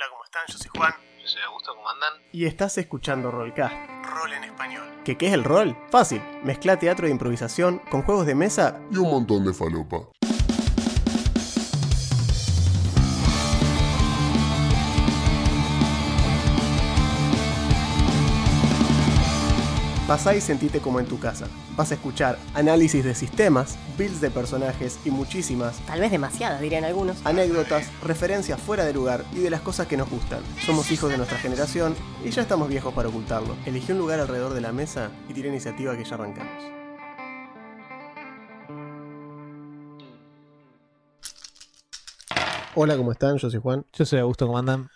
Hola, ¿cómo están? Yo soy Juan. Yo soy Augusto, ¿cómo andan? Y estás escuchando Rollcast. Rol en español. ¿Qué, ¿Qué es el rol? Fácil. Mezcla teatro de improvisación con juegos de mesa y un montón de falopa. Pasá y sentite como en tu casa. Vas a escuchar análisis de sistemas, builds de personajes y muchísimas Tal vez demasiadas, dirían algunos. anécdotas, referencias fuera de lugar y de las cosas que nos gustan. Somos hijos de nuestra generación y ya estamos viejos para ocultarlo. Elegí un lugar alrededor de la mesa y tira iniciativa que ya arrancamos. Hola, ¿cómo están? Yo soy Juan. Yo soy Augusto, ¿cómo andan?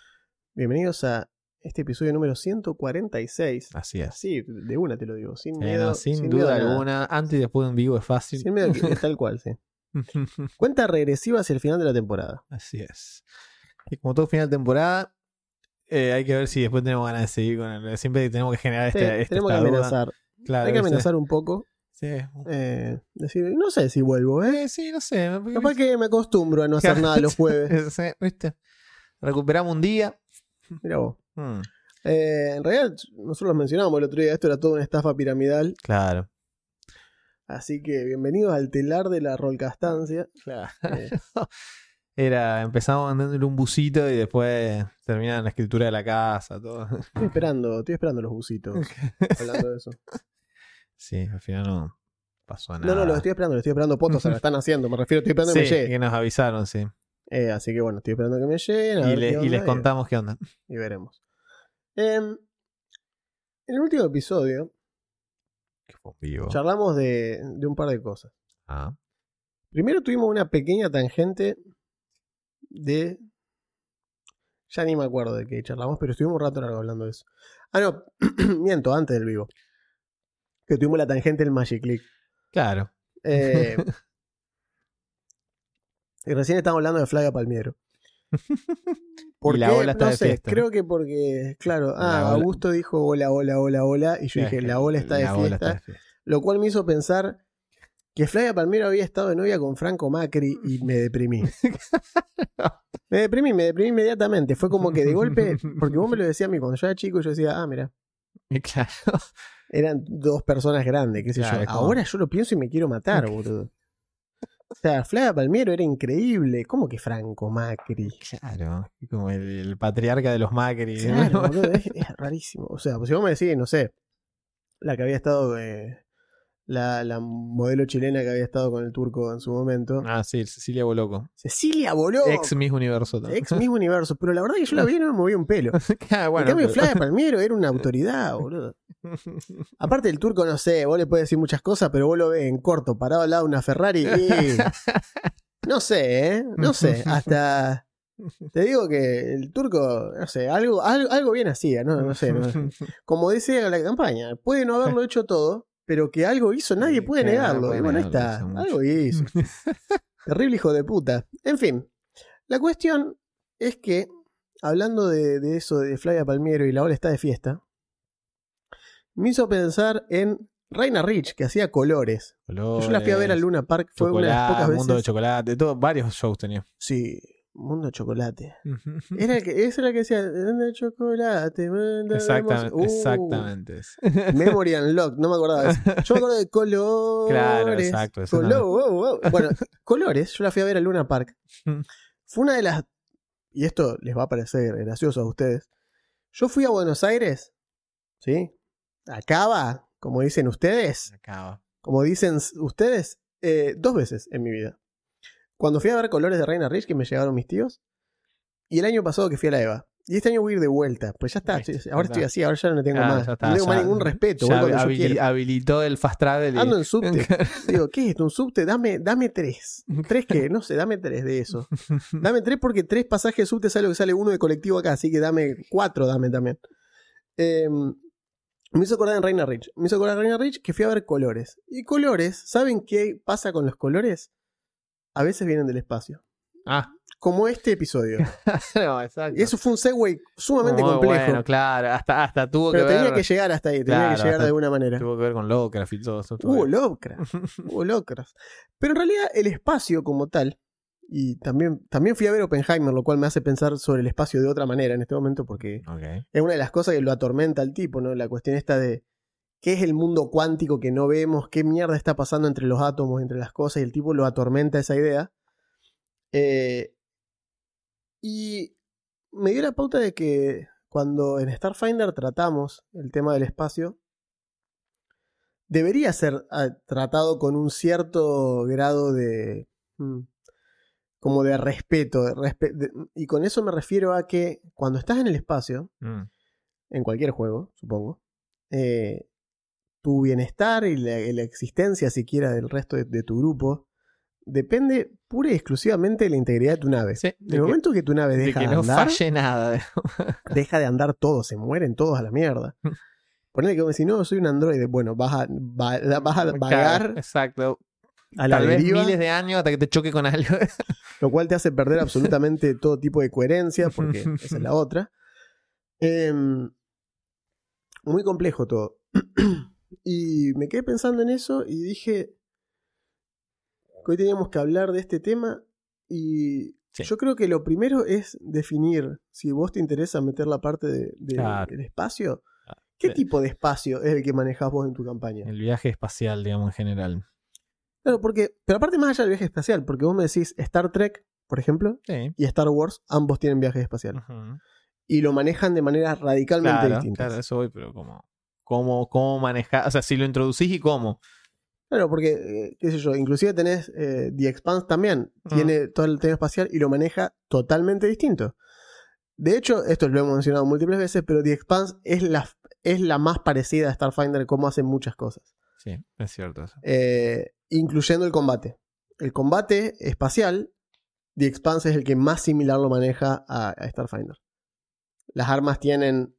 Bienvenidos a este episodio número 146. Así es. Así, de una te lo digo, sin Eh, miedo. no, sin, duda alguna, antes y después de un vivo es fácil. Sin miedo, que- tal cual, sí. Cuenta regresiva hacia el final de la temporada. Así es. Y como todo final de temporada, eh, hay que ver si después tenemos ganas de seguir con el. Siempre tenemos que generar Sí, este, tenemos que esta amenazar. Claro, Hay que amenazar un poco. Sí. eh, decir, no sé si vuelvo, ¿eh? Eh, sí, no sé. Capaz que me acostumbro a no hacer nada los jueves. Sí, ¿viste? Recuperamos un día. Mira vos. Hmm, Eh, en realidad, nosotros lo mencionábamos el otro día, esto era toda una estafa piramidal. claro. Así que bienvenidos al telar de la rolcastancia. Claro. Eh, Era, empezamos mandándole un busito y después terminan la escritura de la casa, todo. estoy esperando, estoy esperando los busitos. hablando de eso. Sí, al final no pasó nada. No, no, los estoy esperando, los estoy esperando potos, se lo están haciendo. Me refiero, estoy esperando que me llegue. que nos avisaron, sí. Eh, así que bueno, estoy esperando que me lleguen. Y, le- les contamos qué onda. y veremos. Em, en el último episodio Que fue vivo. charlamos de, de un par de cosas. Ah, Primero tuvimos una pequeña tangente de... Ya ni me acuerdo de qué charlamos, pero estuvimos un rato largo hablando de eso. Ah, no, miento, antes del vivo. Que tuvimos la tangente del Magic Click. claro. Eh, y recién estábamos hablando de Flavia Palmiero. ¿Por Y la qué? ola está no de sé, fiesta, creo que porque, claro, ah. Augusto dijo hola, hola, hola, hola, y yo dije, la ola está de La fiesta, ola está de fiesta. lo cual me hizo pensar que Flavia Palmiero había estado de novia con Franco Macri y me deprimí. me deprimí, me deprimí inmediatamente. Fue como que de golpe, porque vos me lo decías a mí cuando yo era chico, yo decía, ah, mira, Claro. eran dos personas grandes, qué sé Claro, yo. como- Ahora yo lo pienso y me quiero matar, boludo. O sea, Flavia Palmiero era increíble. ¿Cómo que Franco Macri? Claro. Como el, el patriarca de los Macri. Claro, boludo, es, es rarísimo. O sea, pues si vos me decís, no sé, la que había estado, eh, la, la modelo chilena que había estado con el turco en su momento, Ah, sí, Cecilia Boloco. Cecilia Boló, Ex Miss Universo. también. ex mismo universo, pero la verdad que yo la vi y no me movía un pelo. Ah, bueno, en cambio, pero- Flavia Palmiero era una autoridad, boludo. Aparte el turco, no sé, vos le puedes decir muchas cosas, pero vos lo ves en corto, parado al lado de una Ferrari y... No sé, ¿eh? No sé, hasta... Te digo que el turco, no sé, algo, algo, algo bien hacía, ¿no? No sé, no- como dice la campaña, puede no haberlo hecho todo, pero que algo hizo, nadie puede negarlo. puede y bueno, ahí negarlo, está, algo hizo. Terrible hijo de puta. En fin, la cuestión es que, hablando de, de eso de Flavia Palmiero y la ola está de fiesta, me hizo pensar en Reina Rich, que hacía colores. Yo la fui a ver al Luna Park, fue una de las pocas veces. Mundo de Chocolate, todo, varios shows tenía. Sí, Mundo Chocolate. Era el que, ese era que decía, Mundo Chocolate, mundo Exactamente, hermoso". Uh, exactamente. Memory Unlocked, no me acordaba de eso. Yo me acuerdo de colores. Claro, exacto, eso Colo- también. wow, wow. Bueno, colores, yo la fui a ver al Luna Park. Fue una de las. Y esto les va a parecer gracioso a ustedes. Yo fui a Buenos Aires, ¿sí? Acaba, como dicen ustedes, Acaba. como dicen ustedes, eh, dos veces en mi vida. Cuando fui a ver colores de Reina Rich, que me llegaron mis tíos, y el año pasado que fui a la EVA. Y este año voy a ir de vuelta, pues ya está. Ahora estoy así, ahora ya no tengo Claro, más. está, no tengo más ningún respeto. Ya habilitó el fast travel. y- Ando en subte. Digo, ¿qué es esto? ¿Un subte? Dame, dame tres. ¿Tres qué? No sé, dame tres de eso. Dame tres porque tres pasajes de subte sale lo que sale uno de colectivo acá, así que dame cuatro, dame también. Eh, me hizo acordar en Reina Rich. Me hizo acordar en Reina Rich que fui a ver colores. Y colores, ¿saben qué pasa con los colores? A veces vienen del espacio. Ah, Como este episodio. no, exacto. Y eso fue un segue sumamente Muy complejo. Bueno, claro, hasta, hasta tuvo pero que tenía ver. que llegar hasta ahí, tenía Claro, que llegar de alguna manera. Tuvo que ver con Lovecraft y todo eso. Hubo Lovecraft. Hubo Lovecraft. Pero en realidad el espacio como tal, y también, también fui a ver Oppenheimer, lo cual me hace pensar sobre el espacio de otra manera en este momento, porque es una de las cosas que lo atormenta al tipo, ¿no? La cuestión esta de qué es el mundo cuántico que no vemos, qué mierda está pasando entre los átomos, entre las cosas, y el tipo lo atormenta esa idea. Eh, y me dio la pauta de que cuando en Starfinder tratamos el tema del espacio, debería ser ah, tratado con un cierto grado de... mm, como de respeto. de respe- de- y con eso me refiero a que cuando estás en el espacio, Mm. en cualquier juego, supongo, eh, tu bienestar y la, existencia siquiera del resto de, de tu grupo depende pura y exclusivamente de la integridad de tu nave. Sí, En el que, momento que tu nave de deja que de no andar, falle nada. deja de andar todo, se mueren todos a la mierda. Ponele que vos decís, no, soy un androide. Bueno, vas a, va- vas a Claro, vagar Exacto. a la Tal vez miles de años hasta que te choque con algo. lo cual te hace perder absolutamente todo tipo de coherencia, porque esa es la otra. Em, muy complejo todo. y me quedé pensando en eso y dije que hoy teníamos que hablar de este tema y Sí. yo creo que lo primero es definir si vos te interesa meter la parte de- de- del espacio. Claro. ¿Qué Sí. tipo de espacio es el que manejás vos en tu campaña? El viaje espacial, digamos, en general. Claro, porque, pero aparte más allá del viaje espacial, porque vos me decís Star Trek, por ejemplo, Sí. y Star Wars, ambos tienen viajes espaciales. Ujú. Y lo manejan de maneras radicalmente Claro, distintas. claro, eso voy, pero como. ¿Cómo, cómo manejar? O sea, si lo introducís y cómo. Claro, porque, eh, qué sé yo, inclusive tenés eh, The Expanse también, tiene todo el tema espacial y lo maneja totalmente distinto. De hecho, esto lo hemos mencionado múltiples veces, pero The Expanse es la, es la más parecida a Starfinder como hace muchas cosas, Sí, es cierto eso. eh, incluyendo el combate. El combate espacial, The Expanse es el que más similar lo maneja a, a Starfinder. Las armas tienen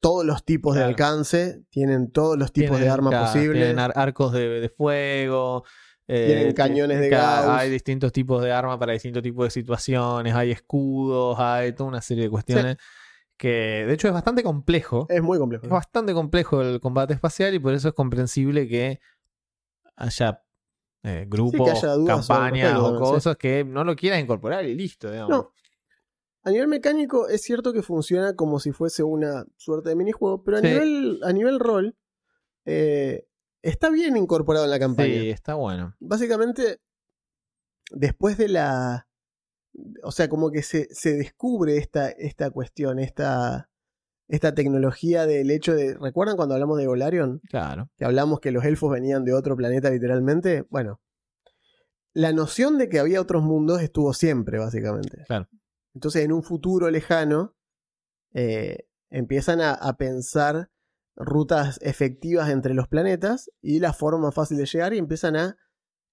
todos los tipos de alcance, tienen todos los tipos de armas claro, posibles. Tienen ar- arcos de, de fuego. eh, Tienen ti- cañones de Gauss. Hay distintos tipos de armas para distintos tipos de situaciones. Hay escudos, hay toda una serie de cuestiones. Que de hecho es bastante complejo. Es muy complejo. Es bastante complejo el combate espacial y por eso es comprensible que haya eh, grupos, campañas o sí. cosas que no lo quieran incorporar y listo, digamos. No. A nivel mecánico es cierto que funciona como si fuese una suerte de minijuego, pero a, Sí. nivel, a nivel rol eh, está bien incorporado en la campaña. sí, está bueno. Básicamente, después de la... O sea, como que se, se descubre esta, esta cuestión, esta, esta tecnología del hecho de... ¿Recuerdan cuando hablamos de Golarion? Claro. que hablamos que los elfos venían de otro planeta literalmente, bueno, la noción de que había otros mundos estuvo siempre, básicamente. Claro. Entonces, en un futuro lejano, eh, empiezan a, a pensar rutas efectivas entre los planetas y la forma fácil de llegar y empiezan a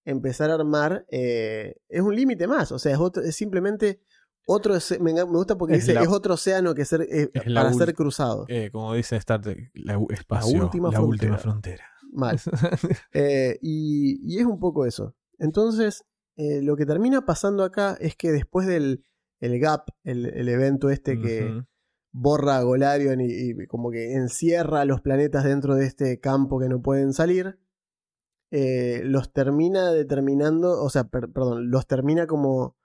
empezar a armar. eh, es un límite más, o sea, es, otro- es simplemente otro. Me, gusta porque Es dice: la- es otro océano que ser, eh, la para ser cruzado. Como dice Star Trek, la espacio, la última frontera. frontera. Mal. Y, y es un poco eso. Entonces, lo que termina pasando acá es que después del el GAP, el, el evento este que borra a Golarion y, y como que encierra a los planetas dentro de este campo que no pueden salir, eh, los termina determinando, o sea, per- perdón, los termina como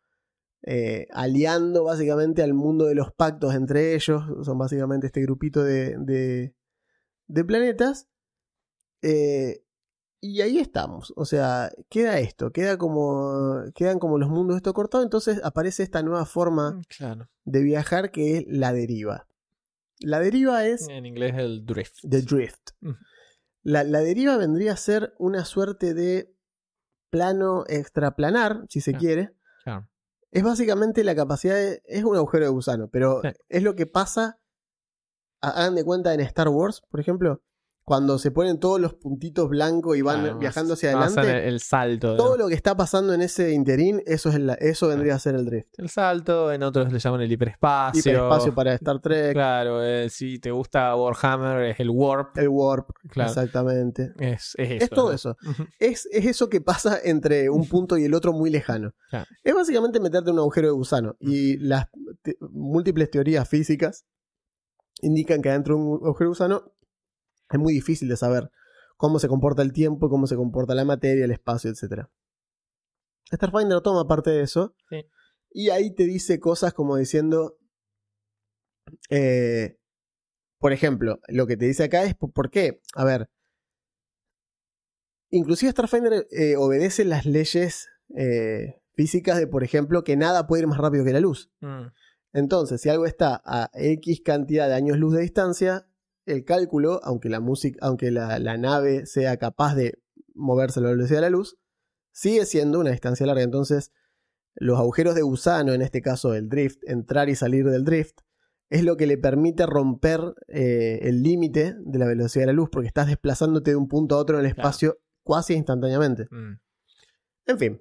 eh, aliando básicamente al mundo de los pactos entre ellos, son básicamente este grupito de, de, de planetas. Eh, y ahí estamos. O sea, queda esto, queda como. Quedan como los mundos esto cortado. Entonces aparece esta nueva forma Claro. de viajar que es la deriva. La deriva es En inglés el drift. The Drift. Ujú. La, la deriva vendría a ser una suerte de plano extraplanar, si se Claro. quiere. Claro. Es básicamente la capacidad de. Es un agujero de gusano, pero Sí. es lo que pasa. ha- Hagan de cuenta en Star Wars, por ejemplo, cuando se ponen todos los puntitos blancos y van Claro, viajando hacia adelante. El, el salto. Todo lo que está pasando en ese interín, eso, es la- eso vendría a ser el drift. El salto, en otros le llaman el hiperespacio. Hiperespacio para Star Trek, Claro, eh, si te gusta Warhammer es el warp. el warp, Claro. exactamente. Es, es eso. Es todo ¿no? eso. Es, es eso que pasa entre un punto y el otro muy lejano. Claro. Es básicamente meterte en un agujero de gusano. Y las te- múltiples teorías físicas indican que adentro de un agujero de gusano es muy difícil de saber cómo se comporta el tiempo, cómo se comporta la materia, el espacio, etc. Starfinder toma parte de eso. Sí. Y ahí te dice cosas como diciendo. eh, por ejemplo, lo que te dice acá es po- por qué. A ver. Inclusive Starfinder eh, obedece las leyes eh, físicas de, por ejemplo, que nada puede ir más rápido que la luz. Mm, Entonces, si algo está a X cantidad de años luz de distancia, el cálculo, aunque la música, aunque la, la nave sea capaz de moverse a la velocidad de la luz, sigue siendo una distancia larga. Entonces, los agujeros de gusano, en este caso el drift, entrar y salir del drift, es lo que le permite romper eh, el límite de la velocidad de la luz, porque estás desplazándote de un punto a otro en el Claro. espacio casi instantáneamente. mm. En fin.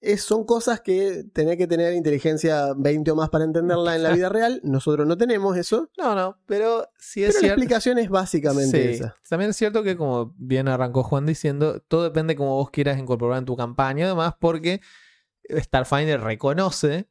Es- son cosas que tenés que tener inteligencia 20 o más para entenderla en la vida real. Nosotros no tenemos eso. No, no, pero sí Pero es la cierto. explicación es básicamente Sí. esa. También es cierto que, como bien arrancó Juan diciendo, todo depende de cómo vos quieras incorporar en tu campaña, además, porque Starfinder reconoce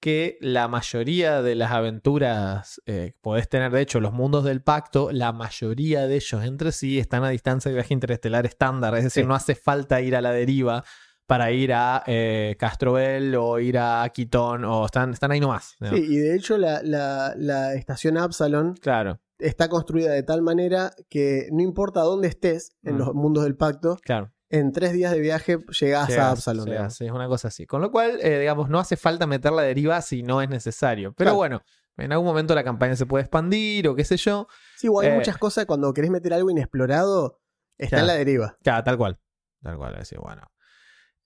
que la mayoría de las aventuras eh, podés tener, de hecho, los mundos del pacto, la mayoría de ellos entre sí están a distancia de viaje interestelar estándar, es decir, Sí. no hace falta ir a la deriva para ir a eh, Castrovel o ir a Quitón, o están, están ahí nomás. ¿no? Sí, y de hecho la, la- la estación Absalon Claro, está construida de tal manera que no importa dónde estés en Mm. los mundos del pacto, claro. en tres días de viaje llegás a llegas, digamos. sí, es una cosa así. Con lo cual, eh, digamos, no hace falta meter la deriva si no es necesario. Pero Claro. bueno, en algún momento la campaña se puede expandir o qué sé yo. Sí, igual hay Eh. muchas cosas cuando querés meter algo inexplorado, está en la deriva. Ya, tal cual. Tal cual. Decir, bueno.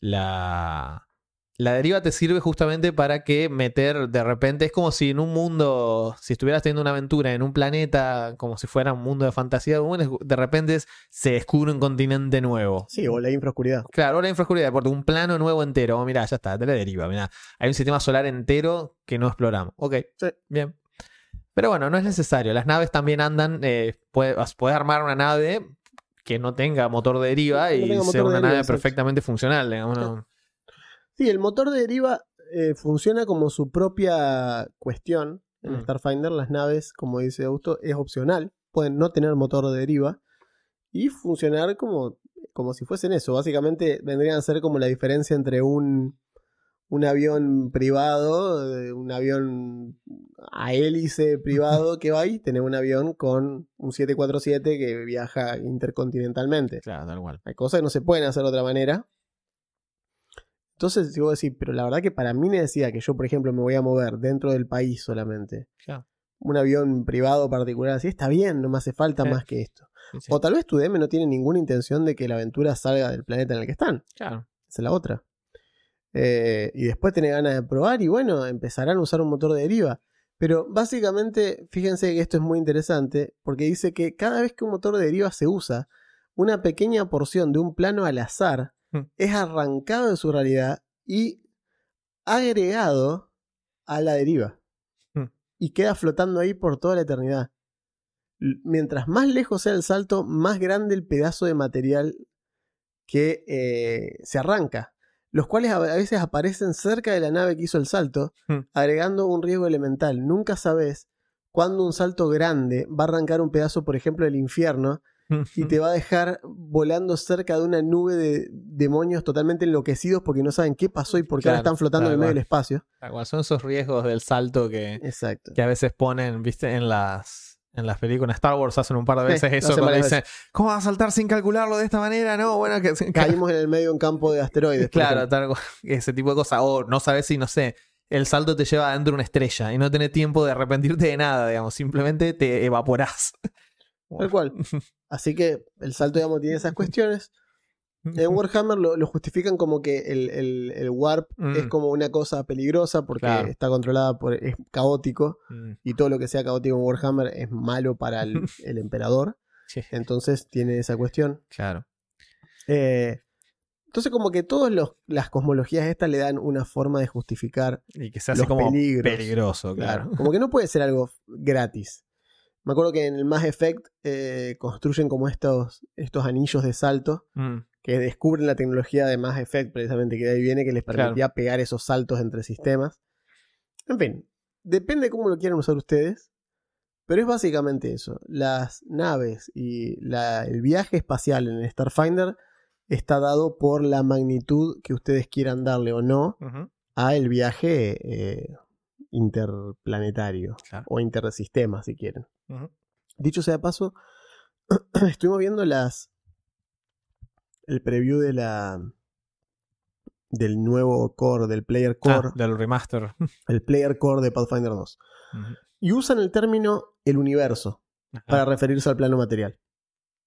La, la deriva te sirve justamente para que meter de repente. Es como si en un mundo. Si estuvieras teniendo una aventura en un planeta, como si fuera un mundo de fantasía, de repente se descubre un continente nuevo. Sí, o la infraoscuridad. Claro, la infraoscuridad, porque un plano nuevo entero. Oh, mirá, ya está, te la deriva. Mirá, hay un sistema solar entero que no exploramos. Ok, Sí. bien. Pero bueno, no es necesario. Las naves también andan. Eh, puedes, puedes armar una nave que no tenga motor de deriva no y motor sea de una deriva, nave exacto. perfectamente funcional. digamos, ¿no? Sí, el motor de deriva eh, funciona como su propia cuestión. En Mm. Starfinder, las naves, como dice Augusto, es opcional. Pueden no tener motor de deriva y funcionar como, como si fuesen eso. Básicamente vendrían a ser como la diferencia entre un, un avión privado, eh, un avión a hélice privado que va y tener un avión con un 747 que viaja intercontinentalmente. Claro, tal cual. Hay cosas que no se pueden hacer de otra manera. Entonces, si vos decís, pero la verdad que para mí me decía que yo, por ejemplo, me voy a mover dentro del país solamente. Claro. Un avión privado particular, así está bien, no me hace falta Sí. más que esto. Sí, sí. O tal vez tu DM no tiene ninguna intención de que la aventura salga del planeta en el que están. Claro. Esa es la otra. Eh, y después tenés ganas de probar y bueno, empezarán a usar un motor de deriva. Pero básicamente, fíjense que esto es muy interesante porque dice que cada vez que un motor de deriva se usa, una pequeña porción de un plano al azar Hmm. es arrancado de su realidad y agregado a la deriva. Hmm. Y queda flotando ahí por toda la eternidad. Mientras más lejos sea el salto, más grande el pedazo de material que eh, se arranca, los cuales a veces aparecen cerca de la nave que hizo el salto, Hmm. agregando un riesgo elemental. Nunca sabes cuándo un salto grande va a arrancar un pedazo, por ejemplo, del infierno y te va a dejar volando cerca de una nube de demonios totalmente enloquecidos porque no saben qué pasó y por qué ahora Claro, están flotando en el tal medio del espacio. Cual. Son esos riesgos del salto que, Exacto. que a veces ponen, viste, en las. En las películas Star Wars hacen un par de veces eso cuando dicen, ¿cómo vas a saltar sin calcularlo de esta manera? No, bueno, que Caímos en el medio de un campo de asteroides. Claro, tal ese tipo de cosas. O no sabes si, no sé, el salto te lleva adentro de una estrella y no tenés tiempo de arrepentirte de nada, digamos. Simplemente te evaporás. Tal cual. Así que el salto, digamos, tiene esas cuestiones. En Warhammer lo, lo justifican como que el, el- el warp Mm. es como una cosa peligrosa porque Claro. está controlada por. es caótico. Mm, Y todo lo que sea caótico en Warhammer es malo para el, el emperador. sí, Entonces tiene esa cuestión. claro. Eh, entonces, como que todas las cosmologías estas le dan una forma de justificar. Y que se hace Los como peligros. peligroso, claro. Como que no puede ser algo gratis. Me acuerdo que en el Mass Effect eh, construyen como estos, estos anillos de salto Mm, que descubren la tecnología de Mass Effect, precisamente, que de ahí viene, que les Claro. permitía pegar esos saltos entre sistemas. En fin, depende cómo lo quieran usar ustedes, pero es básicamente eso. Las naves y la- el viaje espacial en el Starfinder está dado por la magnitud que ustedes quieran darle o no Ujú, a el viaje eh, interplanetario Claro. o intersistema, si quieren. Dicho sea de paso, estuvimos viendo las el preview de la del nuevo core, del player core, Ah, del remaster. el player core de Pathfinder 2. Ujú. Y usan el término el universo para referirse al plano material.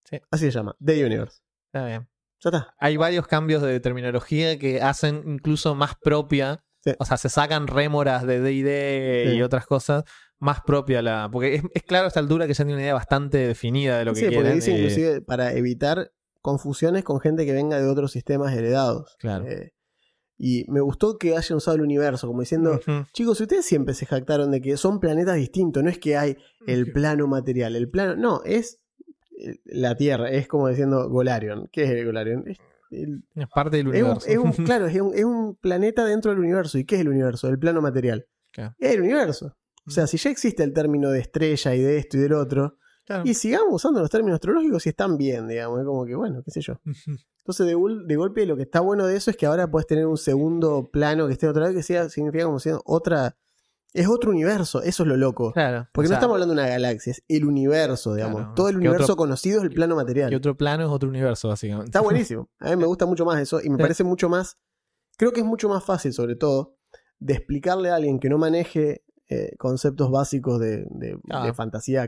Sí. Así se llama, The Universe. Está bien. Ya está. Hay varios cambios de terminología que hacen incluso más propia. Sí. O sea, se sacan rémoras de DD Sí. y otras cosas más propia la. Porque es, es claro a esta altura que ya tiene una idea bastante definida de lo que Sí, porque dice y- inclusive para evitar confusiones con gente que venga de otros sistemas heredados. Claro. Eh, y me gustó que hayan usado el universo, como diciendo, Ujú. chicos, ustedes siempre se jactaron de que son planetas distintos, no es que hay el plano material, el plano, no, es eh, la Tierra, es como diciendo Golarion. ¿Qué es el Golarion? Es, el- Es parte del es un, universo. es un- claro, es un, es un planeta dentro del universo. ¿Y qué es el universo? El plano material. Es el universo. O sea, si ya existe el término de estrella y de esto y del otro, Claro. y sigamos usando los términos astrológicos si están bien, digamos. Es como que, bueno, qué sé yo. Entonces, de, gol- de golpe, lo que está bueno de eso es que ahora puedes tener un segundo plano que esté otro lado, que sea, significa como siendo otra. Es otro universo, eso es lo loco. Claro. Porque O sea, no estamos hablando de una galaxia, es el universo, digamos. Claro, Todo el universo otro- conocido es el plano material. Que otro plano es otro universo, básicamente. Está buenísimo. A mí me gusta mucho más eso y me parece mucho más. Creo que es mucho más fácil, sobre todo, de explicarle a alguien que no maneje eh, conceptos básicos de, de- Ah. de fantasía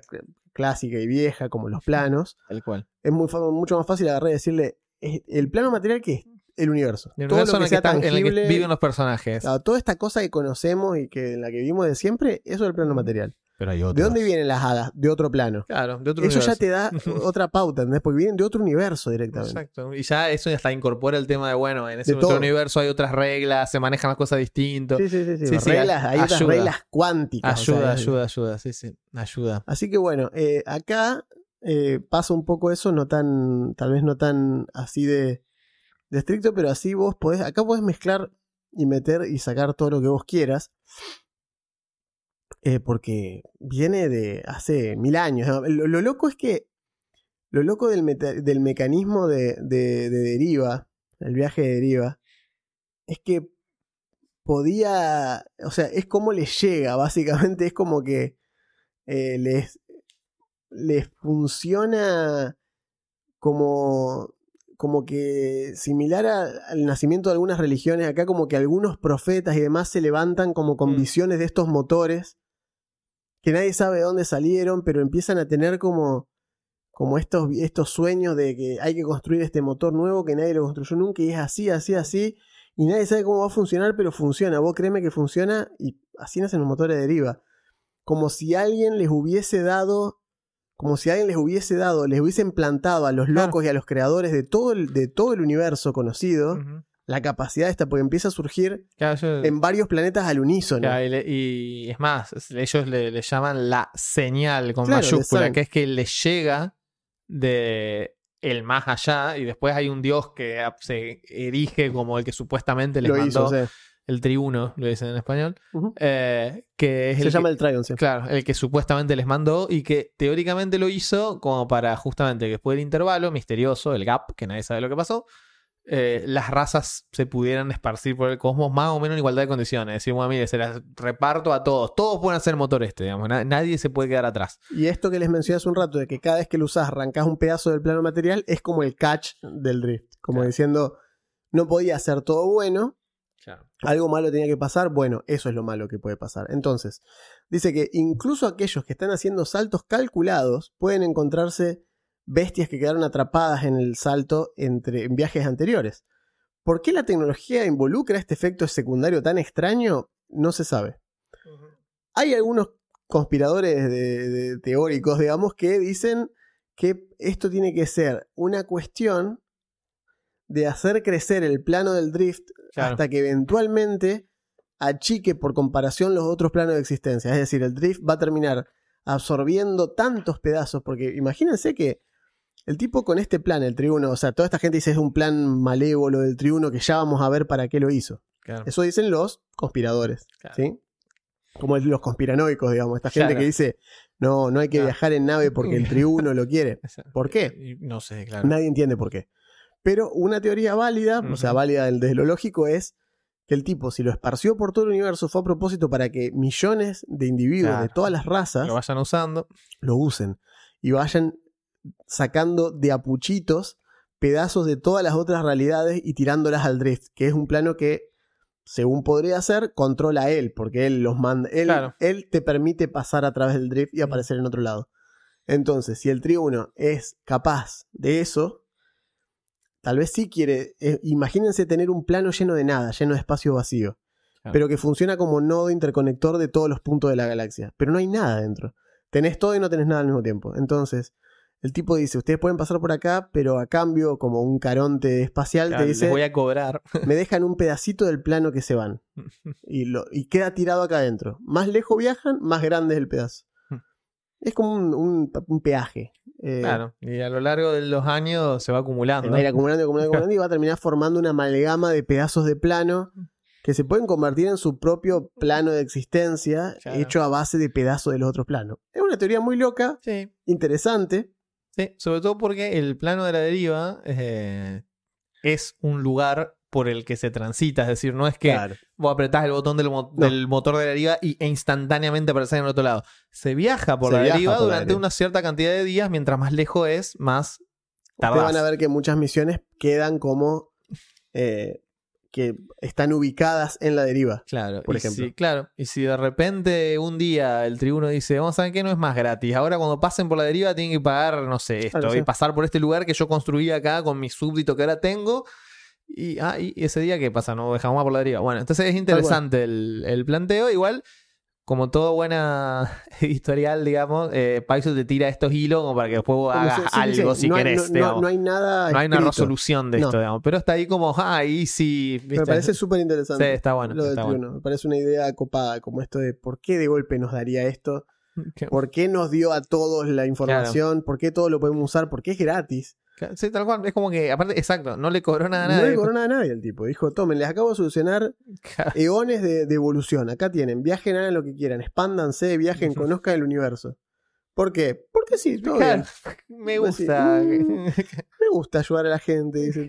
clásica y vieja, como los planos. Tal cual. Es muy, mucho más fácil agarrar y decirle: "Es- el plano material que es el universo. El Todo universo lo en que el que, sea están- en el que tangible. viven los personajes. claro, toda esta cosa que conocemos y que en la que vivimos de siempre, eso es el plano material. Pero hay ¿De dónde vienen las hadas? De otro plano. Claro, de otro Eso universo. ya te da otra pauta, ¿entendés? Porque vienen de otro universo directamente. Exacto. Y ya eso hasta incorpora el tema de, bueno, en ese otro universo hay otras reglas, se manejan las cosas distintas. Sí, sí, sí. sí. Sí, sí, reglas, hay otras ayuda. reglas cuánticas. o sea, ayuda, ayuda, ayuda. Sí, sí. Ayuda. Así que bueno, eh, acá eh, pasa un poco eso, no tan, tal vez no tan así de, de estricto, pero así vos podés, acá podés mezclar y meter y sacar todo lo que vos quieras. Eh, porque viene de hace mil años. ¿no? Lo, lo loco es que, lo loco del, meta- del mecanismo de, de- de deriva, el viaje de deriva, es que podía, o sea, es como les llega, básicamente es como que eh, les, les funciona como, como que similar a- al nacimiento de algunas religiones, acá como que algunos profetas y demás se levantan como con Mm. visiones de estos motores que nadie sabe de dónde salieron, pero empiezan a tener como, como estos, estos sueños de que hay que construir este motor nuevo que nadie lo construyó nunca y es así, así, así, y nadie sabe cómo va a funcionar, pero funciona. Vos créeme que funciona y así nacen los motores de deriva. Como si alguien les hubiese dado, como si alguien les hubiese dado, les hubiesen plantado a los Claro. locos y a los creadores de todo el, de todo el universo conocido. La capacidad esta, porque empieza a surgir Claro, yo- en varios planetas al unísono. claro, y, le- y es más, ellos le, le llaman la señal con Claro, le mayúscula, que es que les llega de el más allá y después hay un dios que se erige como el que supuestamente les Lo mandó hizo, sí. el triuno, lo dicen en español, eh, que es Se el llama que- el Trigon, sí. Claro, el que supuestamente les mandó y que teóricamente lo hizo como para justamente que después del intervalo misterioso, el gap, que nadie sabe lo que pasó, eh, las razas se pudieran esparcir por el cosmos más o menos en igualdad de condiciones. Decir, bueno, mire, se las reparto a todos. Todos pueden hacer motor este, digamos. na- nadie se puede quedar atrás. Y esto que les mencioné hace un rato, de que cada vez que lo usás arrancás un pedazo del plano material, es como el catch del drift. Como Claro. diciendo, no podía ser todo bueno, algo malo tenía que pasar, bueno, eso es lo malo que puede pasar. Entonces, dice que incluso aquellos que están haciendo saltos calculados pueden encontrarse bestias que quedaron atrapadas en el salto entre, en viajes anteriores. ¿Por qué la tecnología involucra este efecto secundario tan extraño? No se sabe. Hay algunos conspiradores de- de- teóricos, digamos, que dicen que esto tiene que ser una cuestión de hacer crecer el plano del drift Claro. hasta que eventualmente achique por comparación los otros planos de existencia. Es decir, el drift va a terminar absorbiendo tantos pedazos, porque imagínense que el tipo con este plan, el tribuno, o sea, toda esta gente dice es un plan malévolo del tribuno que ya vamos a ver para qué lo hizo. Claro. Eso dicen los conspiradores, Claro. ¿sí? Como los conspiranoicos, digamos, esta gente Claro. que dice, no, no hay que viajar en nave porque el tribuno lo quiere. ¿Por qué? No sé, claro. Nadie entiende por qué. Pero una teoría válida, o sea, válida desde lo lógico, es que el tipo, si lo esparció por todo el universo, fue a propósito para que millones de individuos de todas las razas Lo vayan usando. lo usen y vayan sacando de apuchitos pedazos de todas las otras realidades y tirándolas al drift, que es un plano que, según podría ser, controla él, porque él los manda, él, Claro. él te permite pasar a través del drift y aparecer en otro lado. Entonces, si el Tri 1 es capaz de eso, tal vez sí quiere, eh, imagínense tener un plano lleno de nada, lleno de espacio vacío, Claro. pero que funciona como nodo interconector de todos los puntos de la galaxia, pero no hay nada dentro. Tenés todo y no tenés nada al mismo tiempo. Entonces, el tipo dice, ustedes pueden pasar por acá, pero a cambio, como un caronte espacial, Claro, te les dice, voy a cobrar. me dejan un pedacito del plano que se van. Y, lo, y queda tirado acá adentro. Más lejos viajan, más grande es el pedazo. Es como un, un- un peaje. Eh, Claro. Y a lo largo de los años se va se acumulando. va a ir acumulando, acumulando, acumulando y va a terminar formando una amalgama de pedazos de plano que se pueden convertir en su propio plano de existencia Claro. hecho a base de pedazos de los otros planos. Es una teoría muy loca, Sí, interesante. Sí. Sobre todo porque el plano de la deriva eh, es un lugar por el que se transita. Es decir, no es que Claro. vos apretás el botón del, mo- No. del motor de la deriva y, e instantáneamente apareces en el otro lado. Se viaja por Se la viaja deriva por la durante deriva. una cierta cantidad de días. Mientras más lejos es, más Ustedes van a ver que muchas misiones quedan como eh, que están ubicadas en la deriva. Claro, por ejemplo. Si, claro, y si de repente un día el tribuno dice, vamos a ver que no es más gratis, ahora cuando pasen por la deriva tienen que pagar, no sé, esto, Claro, sí. y pasar por este lugar que yo construí acá con mi súbdito que ahora tengo, y, ah, y ese día, ¿qué pasa? No dejamos más por la deriva. Bueno, entonces es interesante el, el planteo, igual, como todo buena historial, digamos, eh, Paizo te tira estos hilos como para que después vos hagas si- sí, sí, algo sí. si no querés, no- no- digamos. no hay nada. No hay una resolución de esto, digamos, pero está ahí como, ah, ahí sí, Me ¿viste? parece súper interesante. Sí, está bueno, Lo está bueno. Me parece una idea copada, como esto de por qué de golpe nos daría esto, Qué- por qué nos dio a todos la información, por qué todo lo podemos usar, por qué es gratis. Sí, tal cual. Es como que, aparte, exacto, no le cobró nada a No nadie. le cobró nada a nadie el tipo. Dijo, tomen, les acabo de solucionar eones de, de evolución. Acá tienen, viajen, hagan lo que quieran, expándanse, viajen, conozcan el universo. ¿Por qué? Porque sí, todo Claro, bien. Me gusta. Me gusta ayudar a la gente, dice.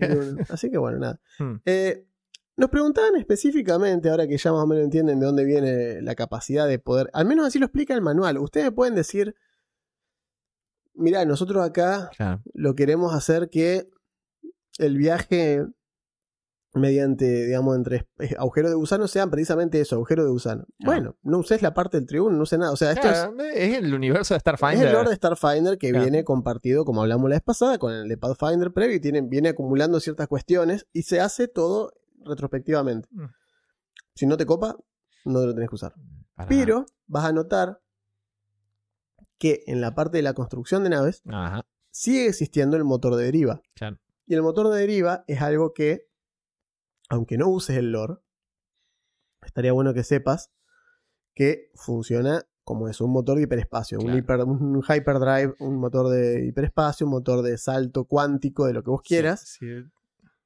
Así que bueno, nada. Hmm. Eh, nos preguntaban específicamente, ahora que ya más o menos entienden de dónde viene la capacidad de poder, al menos así lo explica el manual. Ustedes pueden decir, mirá, nosotros acá Claro. lo queremos hacer que el viaje mediante, digamos, entre eh, agujeros de gusano sean precisamente eso, agujeros de gusano. Bueno, no uses la parte del tribuno, no sé nada. O sea, esto es, Claro, es, el universo de es Starfinder. el lore de Starfinder que Claro. viene compartido, como hablamos la vez pasada, con el de Pathfinder previo y tiene, viene acumulando ciertas cuestiones y se hace todo retrospectivamente. Mm. Si no te copa, no lo tenés que usar. Para Pero vas a notar que en la parte de la construcción de naves. Ajá, sigue existiendo el motor de deriva. claro. Y el motor de deriva es algo que, aunque no uses el lore, estaría bueno que sepas que funciona como es un motor de hiperespacio, un, hiper- un hyperdrive, un motor de hiperespacio, un motor de salto cuántico, de lo que vos quieras. Sí, sí,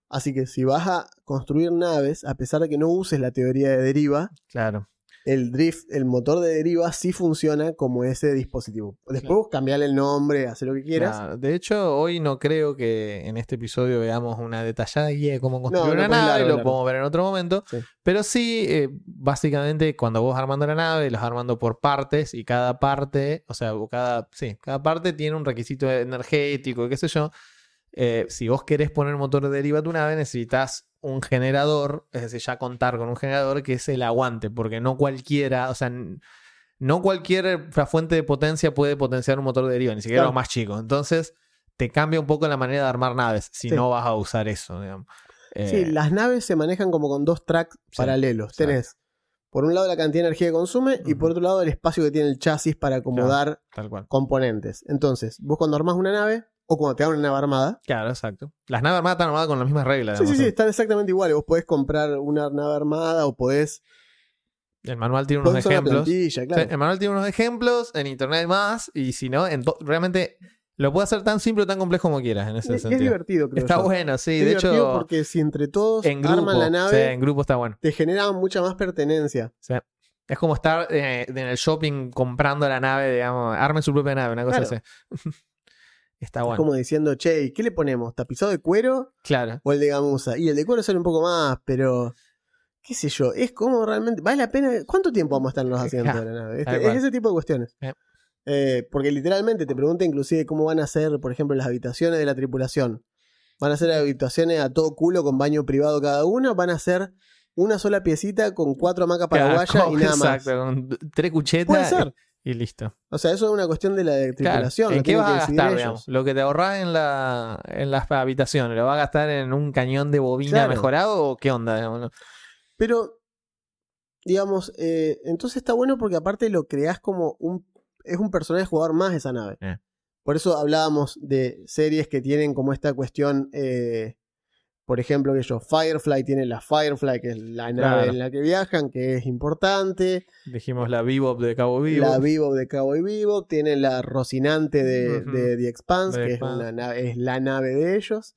Así que si vas a construir naves, a pesar de que no uses la teoría de deriva, claro. El drift, el motor de deriva sí funciona como ese dispositivo. Después Claro. cambiarle el nombre, hacer lo que quieras. De hecho, hoy no creo que en este episodio veamos una detallada guía de cómo construir No, no, una pues nave, largo, lo podemos ver en otro momento. Sí. Pero sí, eh, básicamente, cuando vos armando la nave, los armando por partes y cada parte, o sea, cada, sí, cada parte tiene un requisito energético, qué sé yo. Eh, si vos querés poner motor de deriva a tu nave, necesitas un generador, es decir, ya contar con un generador que es el aguante, porque no cualquiera, o sea, no cualquier fuente de potencia puede potenciar un motor de deriva, ni siquiera Claro. los más chicos. Entonces, te cambia un poco la manera de armar naves si Sí. no vas a usar eso, digamos. Sí, Eh, las naves se manejan como con dos tracks Sí, paralelos. exacto. Tenés, por un lado, la cantidad de energía que consume y por otro lado, el espacio que tiene el chasis para acomodar componentes. Entonces, vos cuando armás una nave, o cuando te dan una nave armada, Claro, exacto. Las naves armadas están armadas con las mismas reglas. sí, sí, sí, ¿eh? están exactamente iguales. Vos podés comprar una nave armada o podés, El manual tiene unos ejemplos. Sí, el manual tiene unos ejemplos, en internet hay más, y si no, en realmente lo puedes hacer tan simple o tan complejo como quieras en ese y es sentido. divertido, creo Está yo. bueno, sí. Es de divertido hecho, porque si entre todos en grupo, arman la sí, nave, en grupo está bueno. te genera mucha más pertenencia. Sí. Es como estar eh, en el shopping comprando la nave, digamos, armen su propia nave, una cosa Claro. así. Está bueno. Como diciendo, che, ¿y ¿qué le ponemos? ¿Tapizado de cuero Claro. o el de gamuza? Y el de cuero sale un poco más, pero. ¿Qué sé yo? Es como realmente. ¿Vale la pena? ¿Cuánto tiempo vamos a estar en los asientos de la nave? Este- es ese tipo de cuestiones. Eh. Eh, porque literalmente te pregunta inclusive cómo van a ser, por ejemplo, las habitaciones de la tripulación. ¿Van a ser habitaciones a todo culo con baño privado cada una? ¿Van a ser una sola piecita con cuatro hamacas paraguayas Claro, y nada más? Exacto, con tres cuchetas Puede ser. Y listo. O sea, eso es una cuestión de la de Claro, tripulación. ¿En qué vas a gastar, digamos? Lo que te ahorras en, la, en las habitaciones, ¿lo vas a gastar en un cañón de bobina Claro. mejorado o qué onda? digamos? Pero, digamos, eh, entonces está bueno porque aparte lo creás como un. Es un personaje jugador más esa nave. Eh. Por eso hablábamos de series que tienen como esta cuestión. eh, por ejemplo, que yo, Firefly tiene la Firefly, que es la nave Claro. en la que viajan, que es importante. Dijimos la Bebop de Cabo Vivo. La Vivo de Cowboy Vivo, tiene la Rocinante de, de The Expanse, The que Expanse. Es, una nave- es la nave de ellos.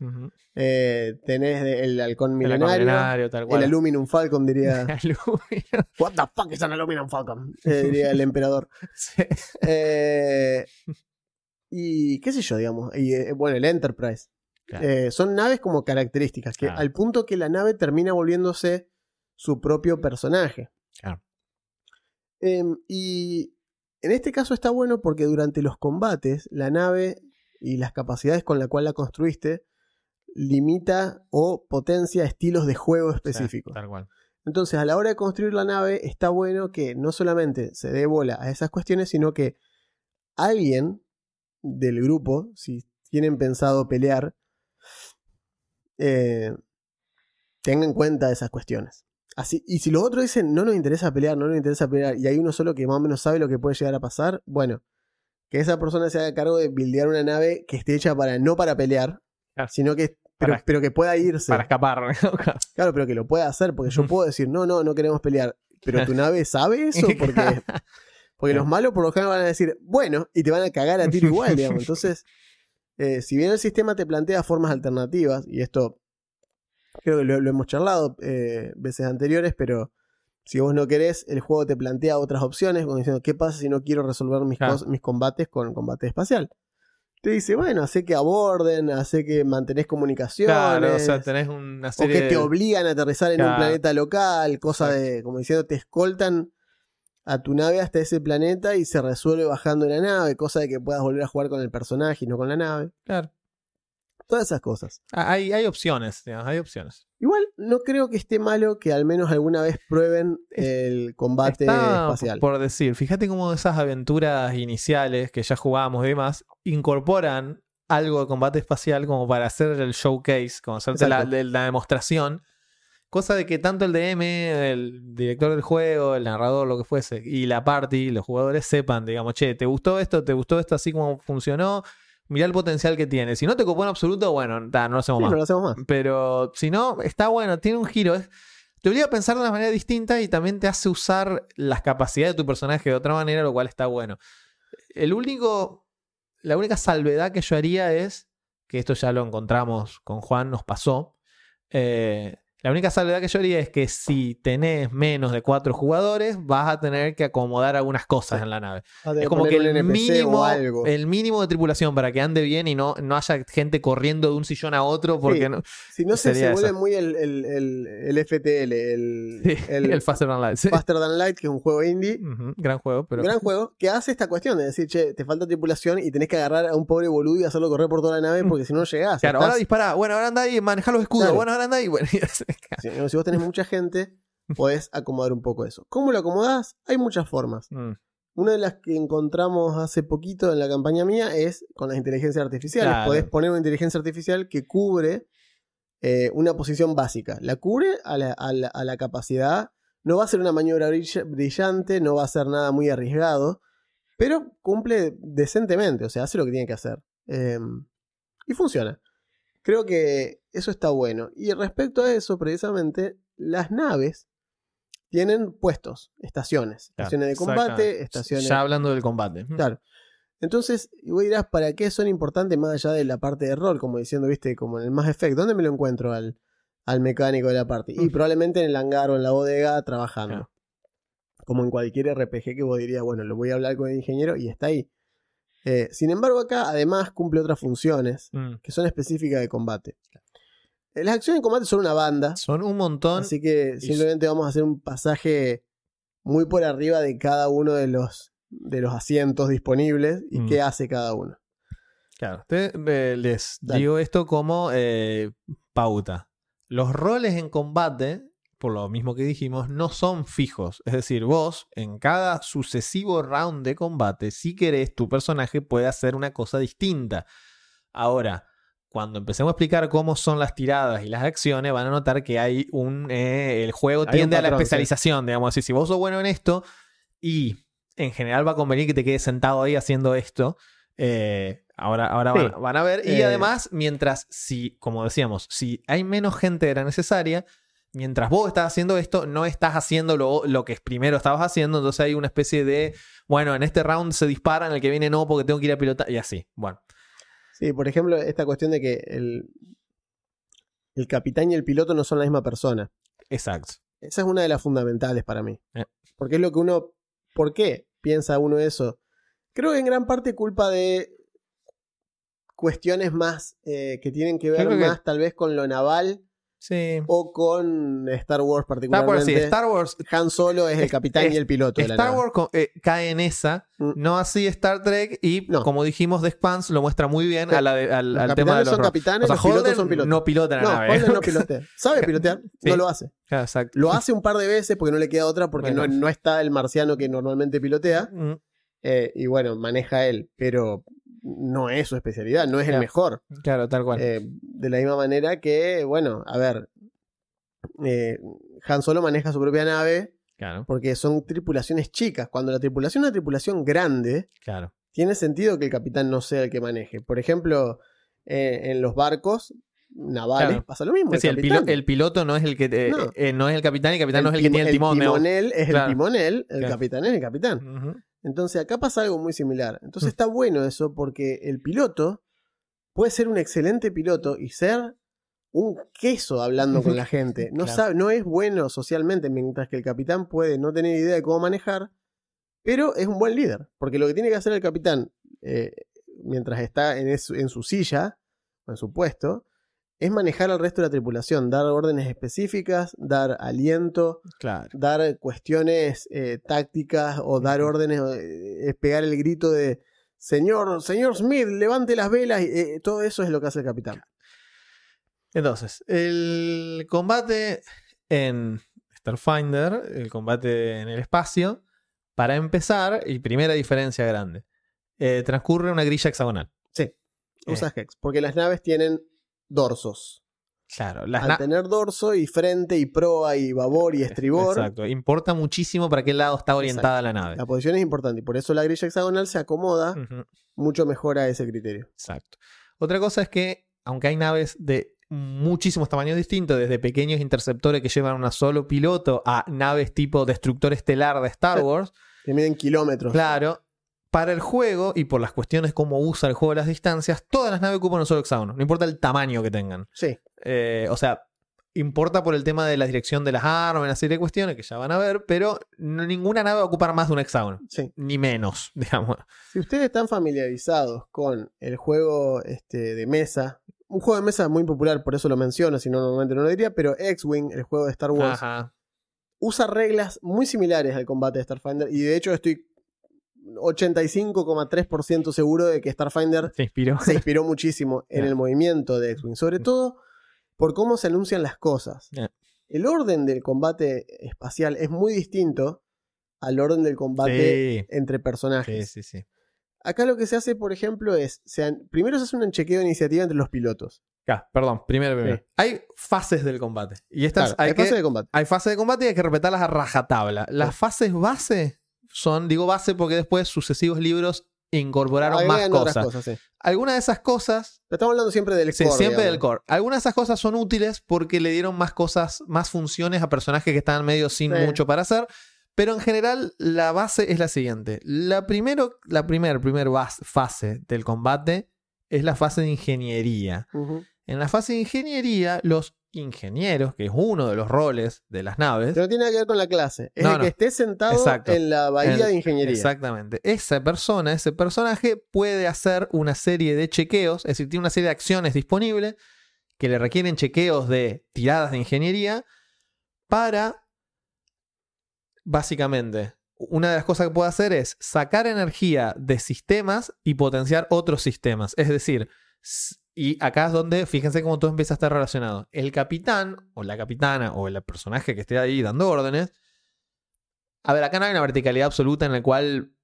Eh, tenés el halcón El milenario. milenario, tal El cual. Aluminum Falcon diría. What the fuck is an aluminum falcon? Eh, diría el emperador. Sí. Eh, y qué sé yo, digamos. Y bueno, el Enterprise. Claro. Eh, son naves como características, que Claro. al punto que la nave termina volviéndose su propio personaje. Claro. Em, y en este caso está bueno porque durante los combates, la nave y las capacidades con la cual la construiste limita o potencia estilos de juego específicos. Tal cual. Entonces, a la hora de construir la nave, está bueno que no solamente se dé bola a esas cuestiones, sino que alguien del grupo, si tienen pensado pelear, eh, tenga en cuenta esas cuestiones. Así, y si los otros dicen no nos interesa pelear, no nos interesa pelear, y hay uno solo que más o menos sabe lo que puede llegar a pasar, bueno, que esa persona se haga cargo de buildear una nave que esté hecha para no para pelear, Claro. sino que pero, Para- pero que pueda irse. Para escapar. Claro, pero que lo pueda hacer, porque yo puedo decir, no, no, no queremos pelear. Pero tu nave sabe eso, porque, porque los malos por lo general van a decir, bueno, y te van a cagar a tiro igual, digamos. Entonces, eh, si bien el sistema te plantea formas alternativas, y esto creo que lo, lo hemos charlado eh, veces anteriores, pero si vos no querés, el juego te plantea otras opciones, como diciendo, ¿qué pasa si no quiero resolver mis, mis combates con combate espacial? Te dice, bueno, hace que aborden, hace que mantenés comunicaciones. Claro, o sea, tenés una O serie que te obligan a aterrizar en un planeta local, cosa de, como diciendo, te escoltan a tu nave hasta ese planeta y se resuelve bajando la nave, cosa de que puedas volver a jugar con el personaje y no con la nave. Claro. Todas esas cosas. Ah, Hay, hay opciones, digamos, hay opciones. Igual no creo que esté malo que al menos alguna vez prueben el combate Está espacial. por decir, fíjate cómo esas aventuras iniciales que ya jugábamos y demás incorporan algo de combate espacial como para hacer el showcase, como hacerte la demostración. Cosa de que tanto el DM, el director del juego, el narrador, lo que fuese, y la party, los jugadores sepan, digamos, che, ¿te gustó esto? ¿Te gustó esto así como funcionó? Mirá el potencial que tiene. Si no te copó en absoluto, bueno, ta, no lo hacemos Sí, más. no lo hacemos más. Pero si no, está bueno, tiene un giro. es- te obliga a pensar de una manera distinta y también te hace usar las capacidades de tu personaje de otra manera, lo cual está bueno. El único, la única salvedad que yo haría es, que esto ya lo encontramos con Juan, nos pasó. eh, la única salvedad que yo haría es que si tenés menos de cuatro jugadores, vas a tener que acomodar algunas cosas en la nave. Va a tener Es como que el mínimo, algo. el mínimo de tripulación para que ande bien y no, no haya gente corriendo de un sillón a otro porque Sí. no, Si no se, vuelve muy el, el, el, el FTL, el, Sí, el, Faster Than Light. sí. Faster Than Light, que es un juego indie. Gran juego, pero. Gran juego que hace esta cuestión de decir, che, te falta tripulación y tenés que agarrar a un pobre boludo y hacerlo correr por toda la nave porque si no llegás. Claro, ahora dispara. Bueno, ahora anda ahí, maneja los escudos. Claro. Bueno, ahora anda ahí. Bueno, si, si vos tenés mucha gente, podés acomodar un poco eso. ¿Cómo lo acomodás? Hay muchas formas. Mm, Una de las que encontramos hace poquito en la campaña mía es con las inteligencias artificiales. Claro. Podés poner una inteligencia artificial que cubre eh, una posición básica. La cubre a la, a la- a la capacidad. No va a ser una maniobra brill- brillante, no va a ser nada muy arriesgado, pero cumple decentemente, o sea, hace lo que tiene que hacer. Eh, y funciona. Creo que eso está bueno. Y respecto a eso, precisamente, las naves tienen puestos, estaciones. claro, Estaciones de combate, estaciones... Ya hablando del combate. Claro. Entonces, y vos dirás, ¿para qué son importantes más allá de la parte de rol? Como diciendo, viste, como en el Mass Effect. ¿Dónde me lo encuentro al, al mecánico de la parte? Y Ujú. probablemente en el hangar o en la bodega trabajando. Claro. Como en cualquier RPG que vos dirías, bueno, lo voy a hablar con el ingeniero y está ahí. Eh, sin embargo, acá además cumple otras funciones Mm. que son específicas de combate. Eh, Las acciones de combate son una banda, Son un montón. así que simplemente vamos a hacer un pasaje muy por arriba de cada uno de los, de los asientos disponibles y Mm. qué hace cada uno. Claro, te- eh, les Dale. digo esto como eh, pauta. Los roles en combate, por lo mismo que dijimos, no son fijos. Es decir, vos en cada sucesivo round de combate, si querés, tu personaje puede hacer una cosa distinta. Ahora, cuando empecemos a explicar cómo son las tiradas y las acciones, van a notar que hay un. eh, el juego Hay tiende a la sí. especialización, digamos así. Si vos sos bueno en esto y en general va a convenir que te quedes sentado ahí haciendo esto. eh, ahora ahora Sí. van, van a ver. Y Eh, además, mientras, si, como decíamos, si hay menos gente de la necesaria, mientras vos estás haciendo esto, no estás haciendo lo, lo que primero estabas haciendo. Entonces hay una especie de, bueno, en este round se dispara, en el que viene no, porque tengo que ir a pilotar. Y así. Bueno, Sí, por ejemplo, esta cuestión de que el, el capitán y el piloto no son la misma persona. exacto. Esa es una de las fundamentales para mí. Eh. Porque es lo que uno. ¿Por qué piensa uno eso? Creo que en gran parte culpa de cuestiones más eh, que tienen que ver creo que- más tal vez con lo naval Sí. o con Star Wars Star Wars, particularmente. sí, Star Wars. Han Solo es el capitán es- y el piloto de la Star. Wars co- eh, cae en esa, Mm. no así Star Trek, y No. como dijimos, The Expanse lo muestra muy bien Sí. a la de- al, Los al tema de los son capitanes, O sea, los pilotos son pilotos. no pilota la No, nave. Holden no pilotea. Sabe pilotear, Sí. no lo hace. Exacto. Lo hace un par de veces porque no le queda otra, porque Bueno. no, no está el marciano que normalmente pilotea. Mm, eh, y bueno, maneja él, pero no es su especialidad, no es el mejor. Claro, tal cual. Eh, de la misma manera que, bueno, a ver, eh, Han Solo maneja su propia nave claro, porque son tripulaciones chicas. Cuando la tripulación es una tripulación grande, claro. tiene sentido que el capitán no sea el que maneje. Por ejemplo, eh, en los barcos navales Claro. pasa lo mismo. Es decir, el, capitán- pilo- el piloto no es el que eh, No. eh, no es el capitán y el capitán no es el que tiene el timón. digamos. timonel es el timonel, el capitán es el capitán. Entonces acá pasa algo muy similar. Entonces Mm. está bueno eso porque el piloto puede ser un excelente piloto y ser un queso hablando con la gente. No, Claro. sabe, no es bueno socialmente, mientras que el capitán puede no tener idea de cómo manejar, pero es un buen líder. Porque lo que tiene que hacer el capitán eh, mientras está en, es- en su silla o en su puesto es manejar al resto de la tripulación, dar órdenes específicas, dar aliento, Claro. dar cuestiones eh, tácticas o dar órdenes, eh, es pegar el grito de señor, señor Smith, levante las velas, y, eh, todo eso es lo que hace el capitán. Entonces, el combate en Starfinder, el combate en el espacio, para empezar, y primera diferencia grande, eh, transcurre una grilla hexagonal. Sí, usa Hex, porque las naves tienen dorsos. Claro, las Al tener dorso y frente y proa y babor y estribor, Exacto, importa muchísimo para qué lado está orientada la nave. la posición es importante y por eso la grilla hexagonal se acomoda mucho mejor a ese criterio. Exacto. Otra cosa es que, aunque hay naves de muchísimos tamaños distintos, desde pequeños interceptores que llevan un solo piloto a naves tipo destructor estelar de Star. Wars, Que miden kilómetros. claro, para el juego y por las cuestiones como usa el juego de las distancias, todas las naves ocupan un solo hexágono, no importa el tamaño que tengan. Sí, Eh, o sea, importa por el tema de la dirección de las armas, una serie de cuestiones que ya van a ver, pero no- ninguna nave va a ocupar más de un hexágono, sí. ni menos, digamos. Si ustedes están familiarizados con el juego este, de mesa, un juego de mesa muy popular, por eso lo menciono, si no normalmente no lo diría, pero X-Wing, el juego de Star Wars, Ajá. usa reglas muy similares al combate de Starfinder y de hecho estoy 85,3% seguro de que Starfinder Se inspiró. se inspiró muchísimo en el movimiento de X-Wing, sobre todo por cómo se anuncian las cosas. Ya. El orden del combate espacial es muy distinto al orden del combate Sí. entre personajes. sí, sí. Acá lo que se hace, por ejemplo, es. se primero se hace un chequeo de iniciativa entre los pilotos. Ya, perdón, primero, primero. Sí. Hay fases del combate. Y estas Claro, hay, hay que, fase de combate. hay fases de combate y hay que respetarlas a rajatabla. Las fases base son, digo base porque después sucesivos libros incorporaron más cosas. cosas, sí. Algunas de esas cosas, Pero Estamos hablando siempre del sí, core, siempre del core. Algunas de esas cosas son útiles porque le dieron más cosas, más funciones a personajes que estaban medio sin Sí. mucho para hacer. Pero en general, la base es la siguiente. La primero, la primer, primer fase del combate es la fase de ingeniería. En la fase de ingeniería, los ingenieros, que es uno de los roles de las naves. Que no tiene nada que ver con la clase. Es No, el no. que esté sentado Exacto. en la bahía de ingeniería. Exactamente. Esa persona, ese personaje puede hacer una serie de chequeos, es decir, tiene una serie de acciones disponibles que le requieren chequeos de tiradas de ingeniería para, básicamente, una de las cosas que puede hacer es sacar energía de sistemas y potenciar otros sistemas. Es decir, y acá es donde, fíjense cómo todo empieza a estar relacionado. El capitán o la capitana o el personaje que esté ahí dando órdenes a ver, acá no hay una verticalidad absoluta en la cual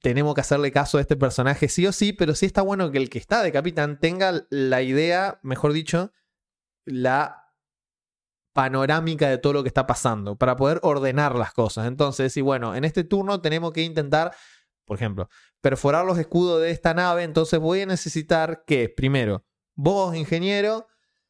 tenemos que hacerle caso a este personaje sí o sí, pero sí está bueno que el que está de capitán tenga la idea, mejor dicho, la panorámica de todo lo que está pasando para poder ordenar las cosas. Entonces, y bueno, en este turno tenemos que intentar, por ejemplo, perforar los escudos de esta nave, entonces voy a necesitar que, primero, vos, ingeniero,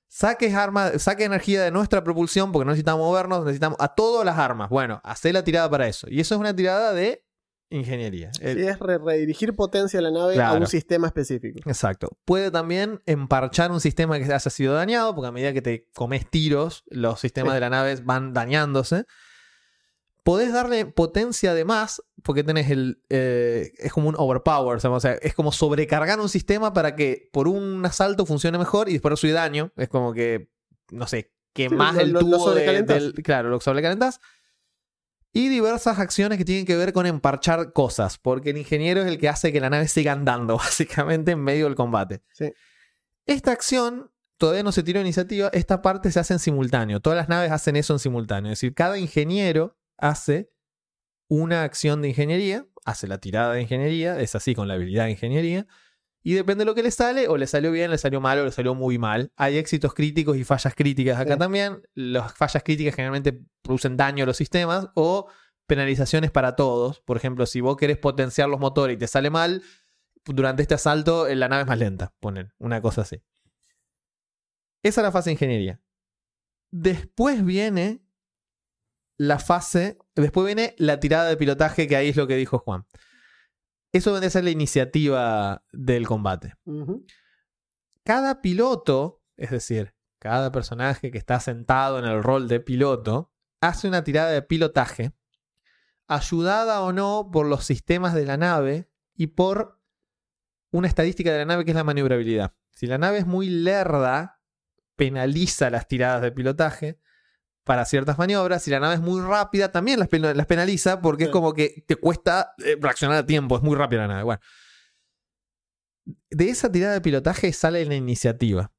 saques arma, saque energía de nuestra propulsión, porque no necesitamos movernos, necesitamos a todas las armas. Bueno, hacé la tirada para eso. Y eso es una tirada de ingeniería. El- es re- redirigir potencia de la nave a un sistema específico. Exacto. Puede también emparchar un sistema que haya sido dañado, porque a medida que te comes tiros, los sistemas Sí. de la nave van dañándose. Podés darle potencia de más, porque tenés el. eh, es como un overpower, o sea, es como sobrecargar un sistema para que por un asalto funcione mejor y después recibir daño. Es como que, no sé, que Sí, lo- el lo- lo tubo de- del. Claro, lo sobrecalentás. Y diversas acciones que tienen que ver con emparchar cosas, porque el ingeniero es el que hace que la nave siga andando, básicamente, en medio del combate. Sí. Esta acción todavía no se tiró iniciativa, esta parte se hace en simultáneo. Todas las naves hacen eso en simultáneo. Es decir, cada ingeniero hace una acción de ingeniería, hace la tirada de ingeniería, es así con la habilidad de ingeniería, y depende de lo que le sale, o le salió bien, le salió mal, o le salió muy mal. Hay éxitos críticos y fallas críticas acá Sí. también. Las fallas críticas generalmente producen daño a los sistemas o penalizaciones para todos. Por ejemplo, si vos querés potenciar los motores y te sale mal, durante este asalto eh, la nave es más lenta, ponen una cosa así. Esa es la fase de ingeniería. Después viene la fase, después viene la tirada de pilotaje, que ahí es lo que dijo Juan. Eso debe ser la iniciativa del combate. Cada piloto, es decir, cada personaje que está sentado en el rol de piloto, hace una tirada de pilotaje, ayudada o no por los sistemas de la nave y por una estadística de la nave que es la maniobrabilidad. Si la nave es muy lerda, penaliza las tiradas de pilotaje para ciertas maniobras. Si la nave es muy rápida, también las, pen- las penaliza porque es como que te cuesta eh, reaccionar a tiempo. Es muy rápida la nave. Bueno. De esa tirada de pilotaje sale la iniciativa.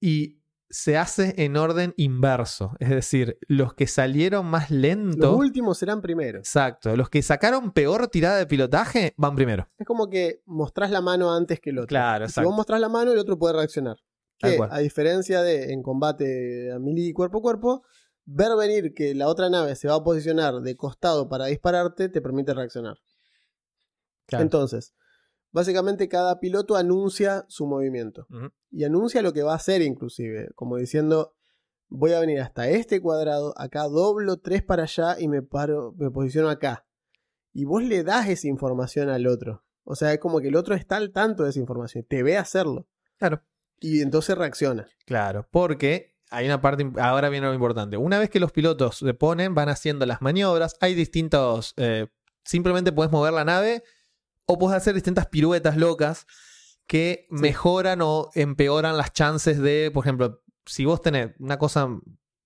Y se hace en orden inverso. Es decir, los que salieron más lento. Los últimos serán primeros. Exacto. Los que sacaron peor tirada de pilotaje van primero. Es como que mostrás la mano antes que el otro. Claro, Y Si exacto. vos mostrás la mano, el otro puede reaccionar. Que, a diferencia de en combate a melee cuerpo a cuerpo, ver venir que la otra nave se va a posicionar de costado para dispararte te permite reaccionar. Claro. Entonces, básicamente cada piloto anuncia su movimiento. Y anuncia lo que va a hacer inclusive, como diciendo, voy a venir hasta este cuadrado, acá doblo tres para allá y me paro, me posiciono acá. Y vos le das esa información al otro. O sea, es como que el otro está al tanto de esa información, te ve hacerlo. Claro. Y entonces reacciona. Claro, porque hay una parte, ahora viene lo importante. Una vez que los pilotos se ponen, van haciendo las maniobras, hay distintos, eh, simplemente puedes mover la nave o puedes hacer distintas piruetas locas que mejoran o empeoran las chances de, por ejemplo, si vos tenés una cosa,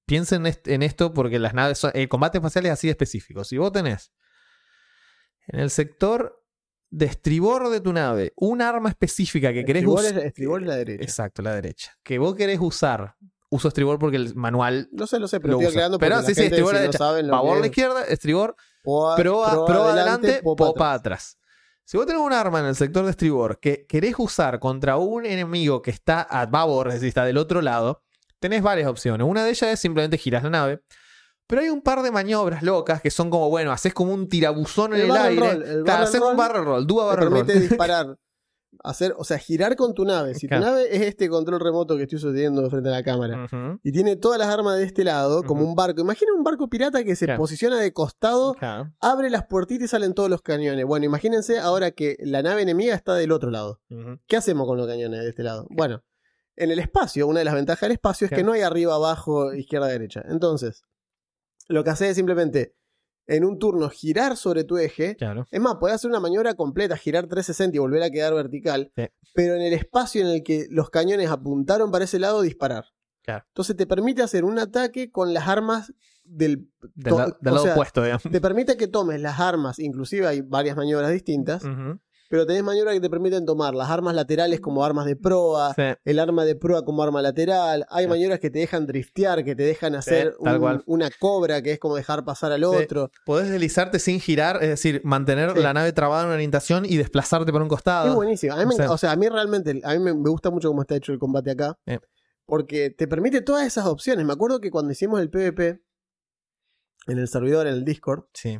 piensen en, est- en esto porque las naves, son- el combate espacial es así de específico. Si vos tenés en el sector de estribor de tu nave un arma específica que querés usar. es, estribor es la derecha. Exacto, la derecha. Que vos querés usar. Uso estribor porque el manual No sé, lo sé, pero lo estoy aclarando Pero sí, sí, estribor si a la no derecha. lo Pavor a la izquierda, estribor, adelante, popa popa atrás. atrás. Si vos tenés un arma en el sector de estribor que querés usar contra un enemigo que está a babor, es decir, está del otro lado, tenés varias opciones. Una de ellas es simplemente girar la nave. Pero hay un par de maniobras locas que son como, bueno, haces como un tirabuzón en El el, barrel aire. roll, el haces un barrel roll, dúa barrel roll. permite disparar. Hacer, o sea, girar con tu nave. Si Claro. tu nave es este control remoto que estoy sosteniendo frente a la cámara Ujú, y tiene todas las armas de este lado, como Ujú. un barco. Imagina un barco pirata que se Claro. posiciona de costado, claro, abre las puertitas y salen todos los cañones. Bueno, imagínense ahora que la nave enemiga está del otro lado. ujú. ¿Qué hacemos con los cañones de este lado? Bueno, En el espacio, una de las ventajas del espacio es que no hay arriba, abajo, izquierda, derecha. Entonces, lo que haces es simplemente en un turno girar sobre tu eje. Claro. Es más, podés hacer una maniobra completa, girar 360 y volver a quedar vertical. Sí. Pero en el espacio en el que los cañones apuntaron para ese lado, disparar. Claro. Entonces te permite hacer un ataque con las armas del... Del, la- lado sea, opuesto, digamos. Te permite que tomes las armas, inclusive hay varias maniobras distintas. Pero tenés maniobras que te permiten tomar las armas laterales como armas de proa, Sí. el arma de proa como arma lateral. Hay Sí. maniobras que te dejan driftear, que te dejan hacer tal un- cual. una cobra, que es como dejar pasar al otro. Podés deslizarte sin girar, es decir, mantener la nave trabada en una orientación y desplazarte por un costado. Es buenísimo. A mí, me- O sea- a mí realmente, a mí me, gusta mucho cómo está hecho el combate acá. Porque te permite todas esas opciones. Me acuerdo que cuando hicimos el PvP en el servidor, en el Discord, Sí.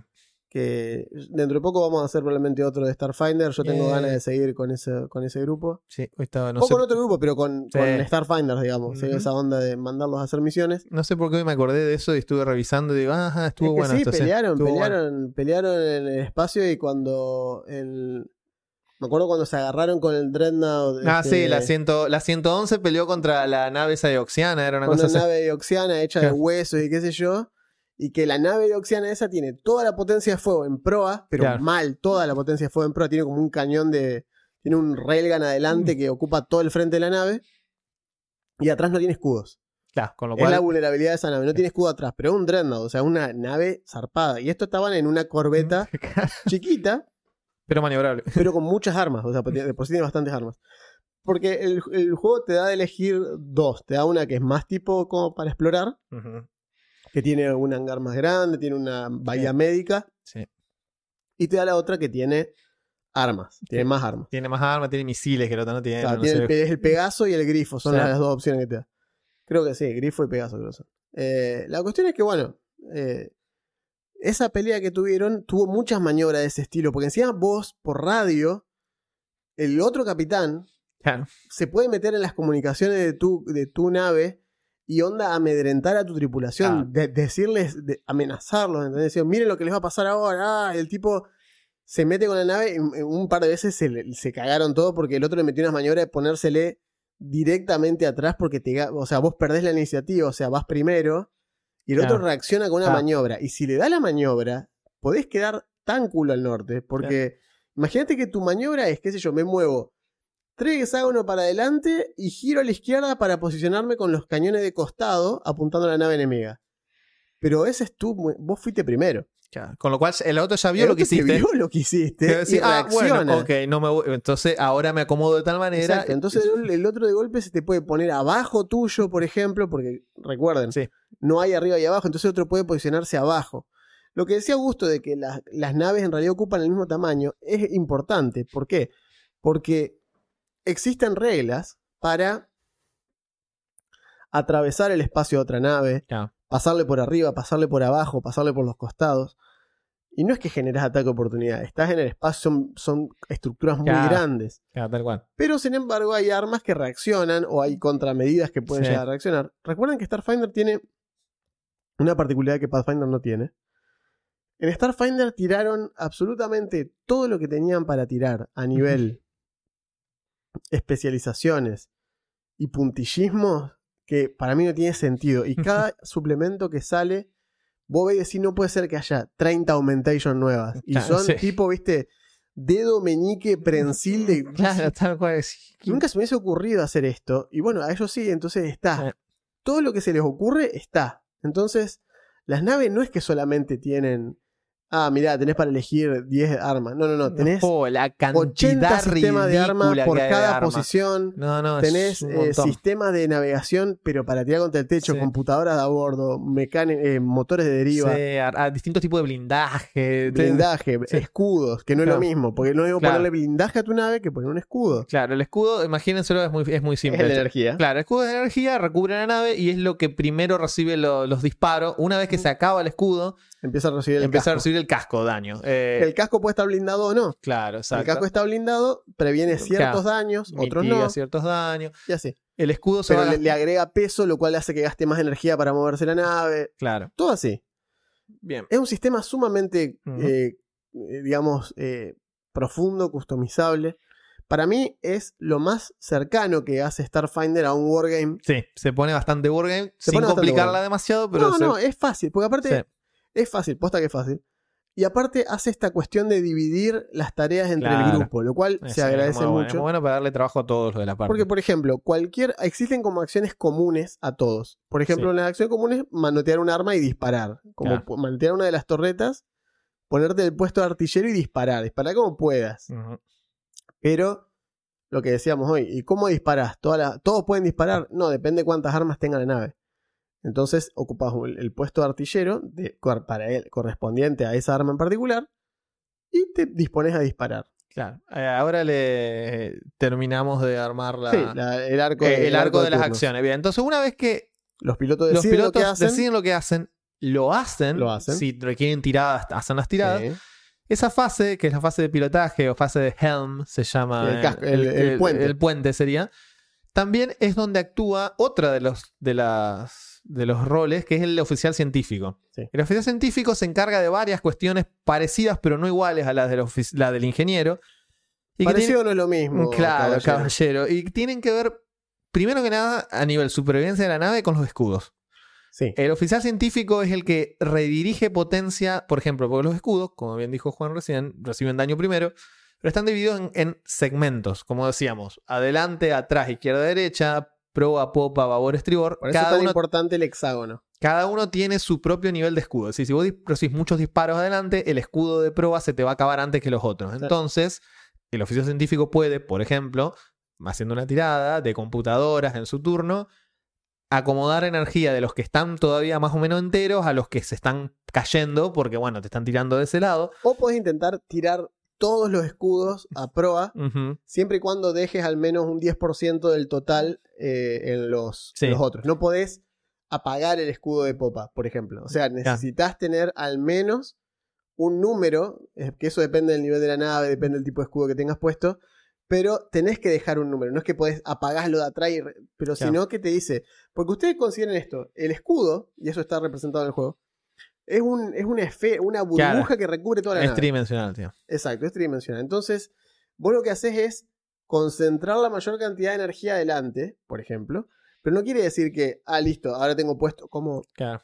Que dentro de poco vamos a hacer probablemente otro de Starfinder. Yo tengo Eh. ganas de seguir con ese, con ese grupo. Sí, estaba, no o sé, con otro grupo, pero con, Sí. con Starfinder, digamos. ¿sí? Ujú. Esa onda de mandarlos a hacer misiones. no sé por qué hoy me acordé de eso y estuve revisando y digo, ajá, estuvo Es que bueno sí, pelearon, bueno. pelearon, pelearon en el espacio y cuando el- me acuerdo cuando se agarraron con el Dreadnought. Ah, este, sí, la, ciento, la 111 peleó contra la nave esa de Oxiana, era una cosa una nave oxiana hecha de huesos y qué sé yo. Y que la nave oxiana esa tiene toda la potencia de fuego en proa, pero Claro. mal, toda la potencia de fuego en proa. Tiene como un cañón de. Tiene un railgun adelante Mm. que ocupa todo el frente de la nave. Y atrás no tiene escudos. Claro, con lo Es la cual. vulnerabilidad de esa nave. No tiene escudo atrás, pero es un Dreadnought, o sea, una nave zarpada. Y esto estaban en una corbeta chiquita, Pero maniobrable. pero con muchas armas. O sea, de por sí tiene bastantes armas. Porque el, el juego te da de elegir dos. Te da una que es más tipo como para explorar, que tiene un hangar más grande, tiene una bahía médica, Sí. y te da la otra que tiene armas. Tiene más armas. Tiene más armas, tiene misiles que el otro no tiene. Claro, no tiene sé. el, el Pegaso y el Grifo, son las dos opciones que te da. Creo que sí, Grifo y Pegaso creo que son. Eh, la cuestión es que, bueno, eh, esa pelea que tuvieron tuvo muchas maniobras de ese estilo, porque encima vos, por radio, el otro capitán Claro. se puede meter en las comunicaciones de tu, de tu nave y onda amedrentar a tu tripulación, Ah. de- decirles, de- amenazarlos, ¿entendés? Decir, miren lo que les va a pasar ahora, ah, el tipo se mete con la nave y un par de veces se, le- se cagaron todo porque el otro le metió unas maniobras de ponérsele directamente atrás porque te, o sea, vos perdés la iniciativa, o sea, vas primero y el otro reacciona con una maniobra y si le da la maniobra, podés quedar tan culo al norte porque imagínate que tu maniobra es, qué sé yo, me muevo tres hexágonos para adelante y giro a la izquierda para posicionarme con los cañones de costado apuntando a la nave enemiga. Pero ese es tú, vos fuiste primero. Claro. Con lo cual, el otro ya vio El lo que hiciste. vio lo que hiciste y decir, ah, bueno, ok, no me voy- entonces ahora me acomodo de tal manera. Exacto, entonces el, el otro de golpe se te puede poner abajo tuyo, por ejemplo, porque recuerden, Sí. no hay arriba y abajo, entonces el otro puede posicionarse abajo. Lo que decía Augusto de que las, las naves en realidad ocupan el mismo tamaño es importante. ¿Por qué? Porque existen reglas para atravesar el espacio de otra nave, pasarle por arriba, pasarle por abajo, pasarle por los costados. Y no es que generas ataque de oportunidad, estás en el espacio, son, son estructuras muy grandes. Tal cual. Pero sin embargo hay armas que reaccionan o hay contramedidas que pueden Sí. llegar a reaccionar. Recuerden que Starfinder tiene una particularidad que Pathfinder no tiene. En Starfinder tiraron absolutamente todo lo que tenían para tirar a nivel especializaciones y puntillismo que para mí no tiene sentido. Y cada suplemento que sale, vos ves y decís, no puede ser que haya 30 augmentation nuevas. Y Claro, son sí. tipo, viste, dedo meñique prensil de... Claro, tal cual. Nunca se me hubiese ocurrido hacer esto. Y bueno, a ellos sí, entonces está. Todo lo que se les ocurre está. Entonces, las naves no es que solamente tienen. Ah, mirá, tenés para elegir 10 armas. No, no, no. Tenés Oh, la 80 cantidad sistemas de armas por cada posición. No, no, Tenés es eh, montón. sistemas de navegación, pero para tirar contra el techo, Sí. computadoras de a bordo, eh, motores de deriva, Sí, a, a distintos tipos de blindaje. blindaje, Sí. escudos, que no es lo mismo, porque no es Claro. ponerle blindaje a tu nave que poner un escudo. Claro, el escudo, imagínenselo, es muy, es muy simple. es de energía. Claro, el escudo de energía recubre la nave y es lo que primero recibe lo- los disparos. Una vez que se acaba el escudo, Empieza a recibir el empieza a casco. recibir el casco daño. Eh, El casco puede estar blindado o no. claro, exacto. El casco está blindado, previene ciertos daños, otros no, ciertos daños. y así. El escudo se Pero va a le, le agrega peso, lo cual hace que gaste más energía para moverse la nave. Claro, Todo así. bien. Es un sistema sumamente, eh, eh, digamos, eh, profundo, customizable. Para mí es lo más cercano que hace Starfinder a un wargame. Sí, se pone bastante wargame Se sin complicarla wargame. demasiado, pero no, se- no, es fácil, porque aparte Sí. Es fácil, posta que es fácil. Y aparte hace esta cuestión de dividir las tareas entre el grupo, lo cual es- se es agradece muy bueno, mucho. Es muy bueno para darle trabajo a todos los de la parte. Porque, por ejemplo, cualquier. Existen como acciones comunes a todos. Por ejemplo, Sí. una acción común es manotear un arma y disparar. Como Claro. manotear una de las torretas, ponerte el puesto de artillero y disparar. Disparar como puedas. Pero, lo que decíamos hoy, ¿y cómo disparas? ¿Todos pueden disparar? No, depende cuántas armas tenga la nave. Entonces, ocupas el, el puesto de artillero de- para él, correspondiente a esa arma en particular y te dispones a disparar. Claro. Eh, ahora le terminamos de armar la- Sí, la- el arco, eh, el arco de las acciones. Bien, entonces una vez que Los pilotos los deciden lo que hacen. deciden lo que hacen, lo hacen, Lo hacen. si requieren tiradas, hacen las tiradas. Sí. Esa fase, que es la fase de pilotaje o fase de helm, se llama. El casco- el- el puente. el puente sería. También es donde actúa otra de los, de las, de los roles, que es el oficial científico. Sí. El oficial científico se encarga de varias cuestiones parecidas, pero no iguales a las del, la del ingeniero. Y Parecido tiene- no es lo mismo. Claro, caballero. caballero. Y tienen que ver, primero que nada, a nivel supervivencia de la nave con los escudos. Sí. El oficial científico es el que redirige potencia, por ejemplo, porque los escudos, como bien dijo Juan recién, reciben daño primero, pero están divididos en, en segmentos, como decíamos, adelante, atrás, izquierda, derecha, proa, popa, babor, estribor. Por eso es Cada tan uno, importante el hexágono. cada uno tiene su propio nivel de escudo. Es decir, si vos recibís muchos disparos adelante, el escudo de proa se te va a acabar antes que los otros. Entonces, el oficial científico puede, por ejemplo, haciendo una tirada de computadoras en su turno, acomodar energía de los que están todavía más o menos enteros a los que se están cayendo, porque bueno, te están tirando de ese lado. O puedes intentar tirar todos los escudos a proa, siempre y cuando dejes al menos un 10% del total eh, en los, Sí. en los otros. No podés apagar el escudo de popa, por ejemplo. O sea, necesitas tener al menos un número, eh, que eso depende del nivel de la nave, depende del tipo de escudo que tengas puesto, pero tenés que dejar un número. No es que podés apagarlo de atrás, y re- pero Claro. sino que te dice, porque ustedes consideren esto, el escudo, y eso está representado en el juego, es, un, es una, esfe- una burbuja Claro. que recubre toda la Es nave. tridimensional, tío. Exacto, es tridimensional. Entonces, vos lo que haces es concentrar la mayor cantidad de energía adelante, por ejemplo. Pero no quiere decir que, ah, listo, ahora tengo puesto como Claro.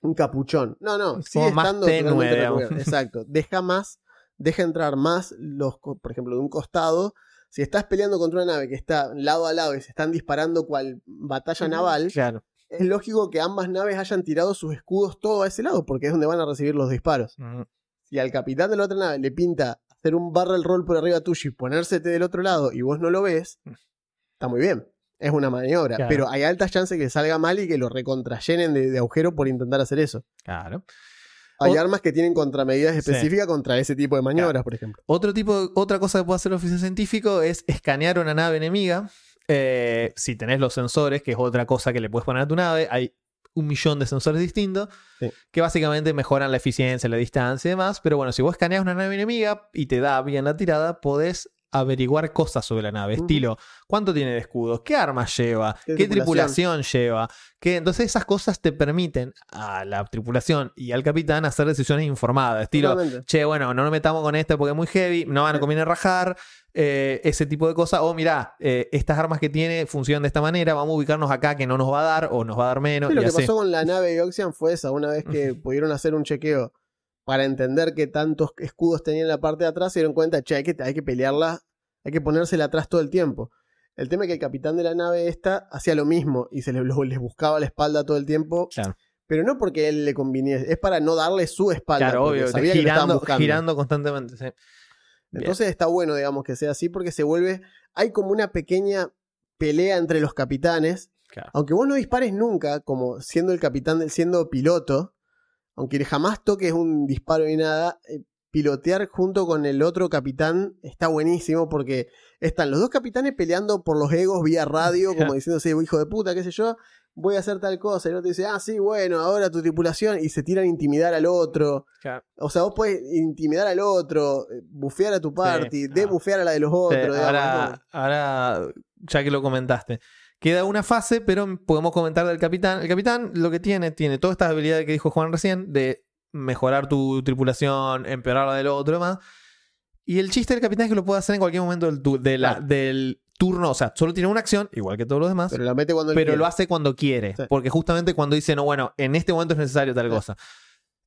un capuchón. No, no, sigue como más estando tenue, recubierto. Exacto. Deja más, deja entrar más los, por ejemplo, de un costado. Si estás peleando contra una nave que está lado a lado y se están disparando cual batalla naval, Claro. Es lógico que ambas naves hayan tirado sus escudos todo a ese lado, porque es donde van a recibir los disparos si al capitán de la otra nave le pinta hacer un barrel roll por arriba tuyo y ponérsete del otro lado y vos no lo ves, está muy bien. Es una maniobra. Claro. Pero hay altas chances que salga mal y que lo recontrallenen de, de agujero por intentar hacer eso. Claro. Hay armas que tienen contramedidas Sí. específicas contra ese tipo de maniobras, por ejemplo. Otro tipo, otra cosa que puede hacer el oficial científico es escanear una nave enemiga. Eh, si tenés los sensores, que es otra cosa que le puedes poner a tu nave, hay un millón de sensores distintos Sí. que básicamente mejoran la eficiencia, la distancia y demás. Pero bueno, si vos escaneas una nave enemiga y te da bien la tirada, podés averiguar cosas sobre la nave, estilo cuánto tiene de escudos, qué armas lleva, Qué qué, tripulación. tripulación lleva, que entonces esas cosas te permiten a la tripulación y al capitán hacer decisiones informadas, estilo che, bueno, no nos metamos con este porque es muy heavy, no nos conviene rajar, eh, ese tipo de cosas. O mirá, eh, estas armas que tiene funcionan de esta manera, vamos a ubicarnos acá que no nos va a dar o nos va a dar menos. Sí, lo y que así. pasó con la nave de Oxian fue esa. Una vez que pudieron hacer un chequeo para entender qué tantos escudos tenía en la parte de atrás, se dieron cuenta, che, hay que, hay que pelearla, hay que ponérsela atrás todo el tiempo. El tema es que el capitán de la nave esta hacía lo mismo y se les, les buscaba la espalda todo el tiempo, Claro, pero no porque él le conviniese, es para no darle su espalda. claro obvio, sabía que lo girando, buscando. girando constantemente. sí. Bien. Entonces está bueno, digamos, que sea así porque se vuelve, hay como una pequeña pelea entre los capitanes Claro. aunque vos no dispares nunca, como siendo el capitán, siendo piloto, aunque jamás toques un disparo ni nada, eh, pilotear junto con el otro capitán está buenísimo porque están los dos capitanes peleando por los egos vía radio, como diciéndose, hijo de puta, qué sé yo, voy a hacer tal cosa. Y el otro dice, ah, sí, bueno, ahora tu tripulación, y se tiran a intimidar al otro. Claro. O sea, vos podés intimidar al otro, eh, bufear a tu party, ah. debufear a la de los Sí, otros. digamos, ahora, ¿no? ahora, ya que lo comentaste, queda una fase, pero podemos comentar del capitán. El capitán lo que tiene, tiene todas estas habilidades que dijo Juan recién, de mejorar tu tripulación, empeorar la del otro y demás. Y el chiste del capitán es que lo puede hacer en cualquier momento del, tu- de la- del turno. O sea, solo tiene una acción, igual que todos los demás. Pero la mete cuando pero lo hace cuando quiere. Sí. Porque justamente cuando dice, no, bueno, en este momento es necesario tal Sí. cosa.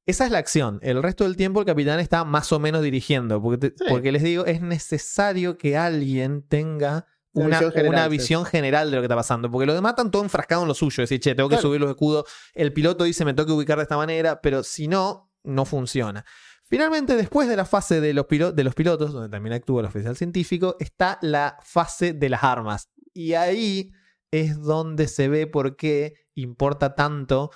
Esa es la acción. El resto del tiempo el capitán está más o menos dirigiendo. Porque, te- Sí. porque les digo, es necesario que alguien tenga Una una, visión general, una sí. visión general de lo que está pasando. Porque los demás están todo enfrascados en lo suyo. Decir, che, tengo que Claro. subir los escudos. El piloto dice, me tengo que ubicar de esta manera. Pero si no, no funciona. Finalmente, después de la fase de los, de los pilotos, donde también actúa el oficial científico, está la fase de las armas. Y ahí es donde se ve por qué importa tanto.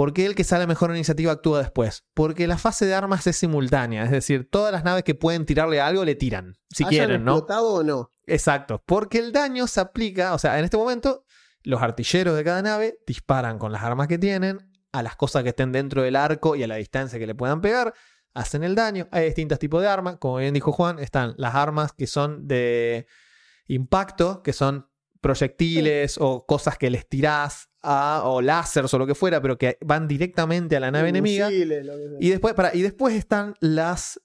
¿Por qué el que sale mejor en iniciativa actúa después? Porque la fase de armas es simultánea. Es decir, todas las naves que pueden tirarle algo le tiran. Si ¿Hayan quieren, ¿no? explotado o no? Exacto. Porque el daño se aplica. O sea, en este momento, los artilleros de cada nave disparan con las armas que tienen a las cosas que estén dentro del arco y a la distancia que le puedan pegar. Hacen el daño. Hay distintos tipos de armas. Como bien dijo Juan, están las armas que son de impacto, que son proyectiles o cosas que les tirás a, o láseres o lo que fuera, pero que van directamente a la nave enemiga. Y después, para, y después están las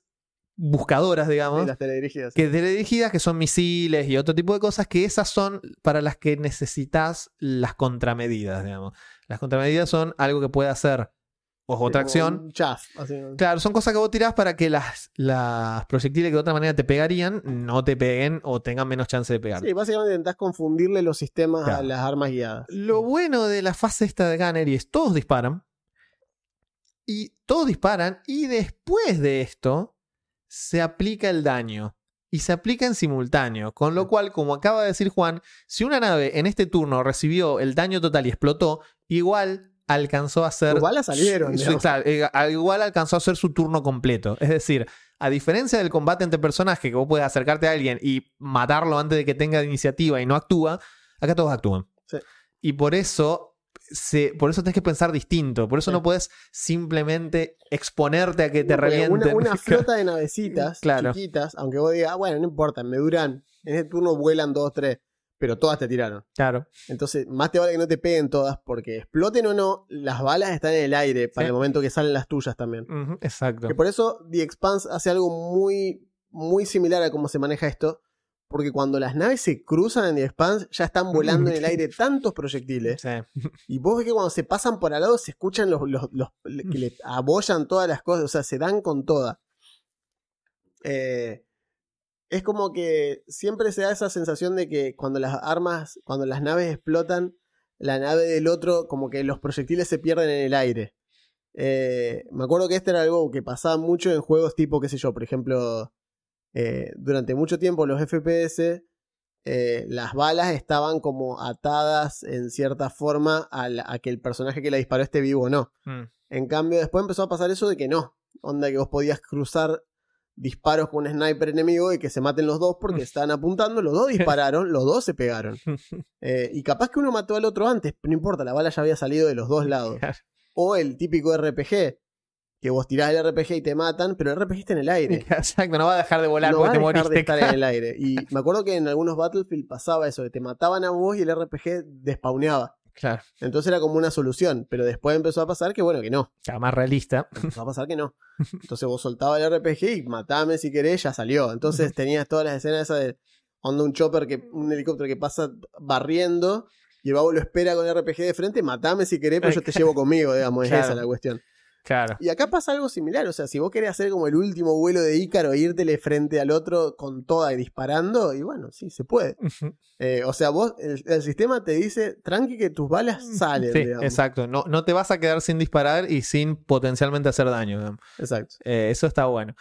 buscadoras, digamos, Sí, las teledirigidas. que teledirigidas, que son misiles y otro tipo de cosas, que esas son para las que necesitas las contramedidas, digamos. Las contramedidas son algo que puede hacer o otra Como acción. así. Claro, son cosas que vos tirás para que las, las proyectiles que de otra manera te pegarían no te peguen o tengan menos chance de pegar. Sí, básicamente intentás confundirle los sistemas a las armas guiadas. Lo bueno de la fase esta de Gunnery es todos disparan. Y todos disparan. Y después de esto, se aplica el daño. Y se aplica en simultáneo. Con lo cual, como acaba de decir Juan, si una nave en este turno recibió el daño total y explotó, igual alcanzó a hacer. Tus balas salieron, su- eh, al- igual alcanzó a hacer su turno completo. Es decir, a diferencia del combate entre personajes, que vos puedes acercarte a alguien y matarlo antes de que tenga iniciativa y no actúa, acá todos actúan. Sí. Y por eso. Se, por eso tenés que pensar distinto. Por eso Sí. no puedes simplemente exponerte a que te revienten. Una, una flota de navecitas Claro. chiquitas, aunque vos digas, ah, bueno, no importa, me duran. En este turno vuelan dos, tres, pero todas te tiraron. Claro. Entonces, más te vale que no te peguen todas, porque exploten o no, las balas están en el aire para Sí. el momento que salen las tuyas también. Exacto. Que por eso The Expanse hace algo muy, muy similar a cómo se maneja esto. Porque cuando las naves se cruzan en The Expanse, ya están volando en el aire tantos proyectiles. Sí. Y vos ves que cuando se pasan por al lado se escuchan los, los- los- que le abollan todas las cosas, o sea, se dan con toda. Eh, es como que siempre se da esa sensación de que cuando las armas, cuando las naves explotan, la nave del otro, como que los proyectiles se pierden en el aire. Eh, me acuerdo que este era algo que pasaba mucho en juegos tipo, qué sé yo, por ejemplo, eh, durante mucho tiempo los FPS, eh, las balas estaban como atadas en cierta forma a, la- a que el personaje que la disparó esté vivo o no. Mm. En cambio, después empezó a pasar eso de que no. Onda que vos podías cruzar disparos con un sniper enemigo y que se maten los dos porque estaban apuntando, los dos dispararon, los dos se pegaron. Eh, y capaz que uno mató al otro antes, no importa, la bala ya había salido de los dos lados. O el típico RPG, que vos tirás el RPG y te matan, pero el RPG está en el aire. Exacto, no va a dejar de volar no porque va a te dejar de moriste. estar en el aire. Y me acuerdo que en algunos Battlefield pasaba eso, que te mataban a vos y el RPG despauneaba. Claro, Entonces era como una solución, pero después empezó a pasar que bueno, que no. ya más realista. Empezó a pasar que no. Entonces vos soltabas el RPG y matame si querés, ya salió. Entonces tenías todas las escenas esas de onda un chopper que, un helicóptero que pasa barriendo y el babo lo espera con el RPG de frente, matame si querés, pero yo te llevo conmigo, digamos, es Claro. esa la cuestión. Claro. Y acá pasa algo similar, o sea, si vos querés hacer como el último vuelo de Ícaro e írtele frente al otro con toda y disparando, y bueno, sí, se puede. Eh, o sea, vos, el, el sistema te dice, tranqui que tus balas salen, Sí, digamos. exacto. No, no te vas a quedar sin disparar y sin potencialmente hacer daño. digamos. Exacto. Eh, eso está bueno.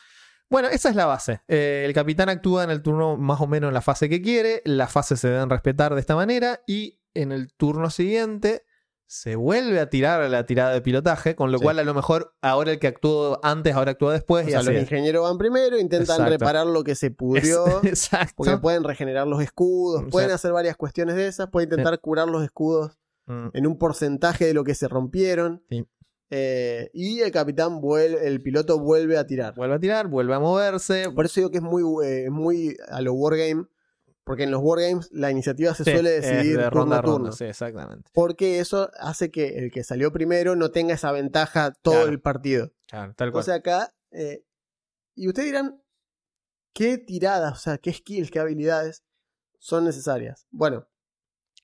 Bueno, esa es la base. Eh, el capitán actúa en el turno más o menos en la fase que quiere. Las fases se deben respetar de esta manera. Y en el turno siguiente se vuelve a tirar a la tirada de pilotaje. Con lo Sí. cual, a lo mejor, ahora el que actuó antes, ahora actúa después. O y sea, los ingenieros van primero, intentan Exacto. reparar lo que se pudrió. Exacto. Porque pueden regenerar los escudos, pueden hacer varias cuestiones de esas, pueden intentar curar los escudos Mm, en un porcentaje de lo que se rompieron. Sí. Eh, y el capitán vuelve, el piloto vuelve a tirar. Vuelve a tirar, vuelve a moverse. Por eso digo que es muy, eh, muy a lo wargame, porque en los wargames la iniciativa se Sí, suele decidir de turno ronda a turno. Sí, exactamente. Porque eso hace que el que salió primero no tenga esa ventaja todo Claro. el partido. Claro, tal cual. Entonces acá, eh, y ustedes dirán, qué tiradas, o sea, qué skills, qué habilidades son necesarias. Bueno,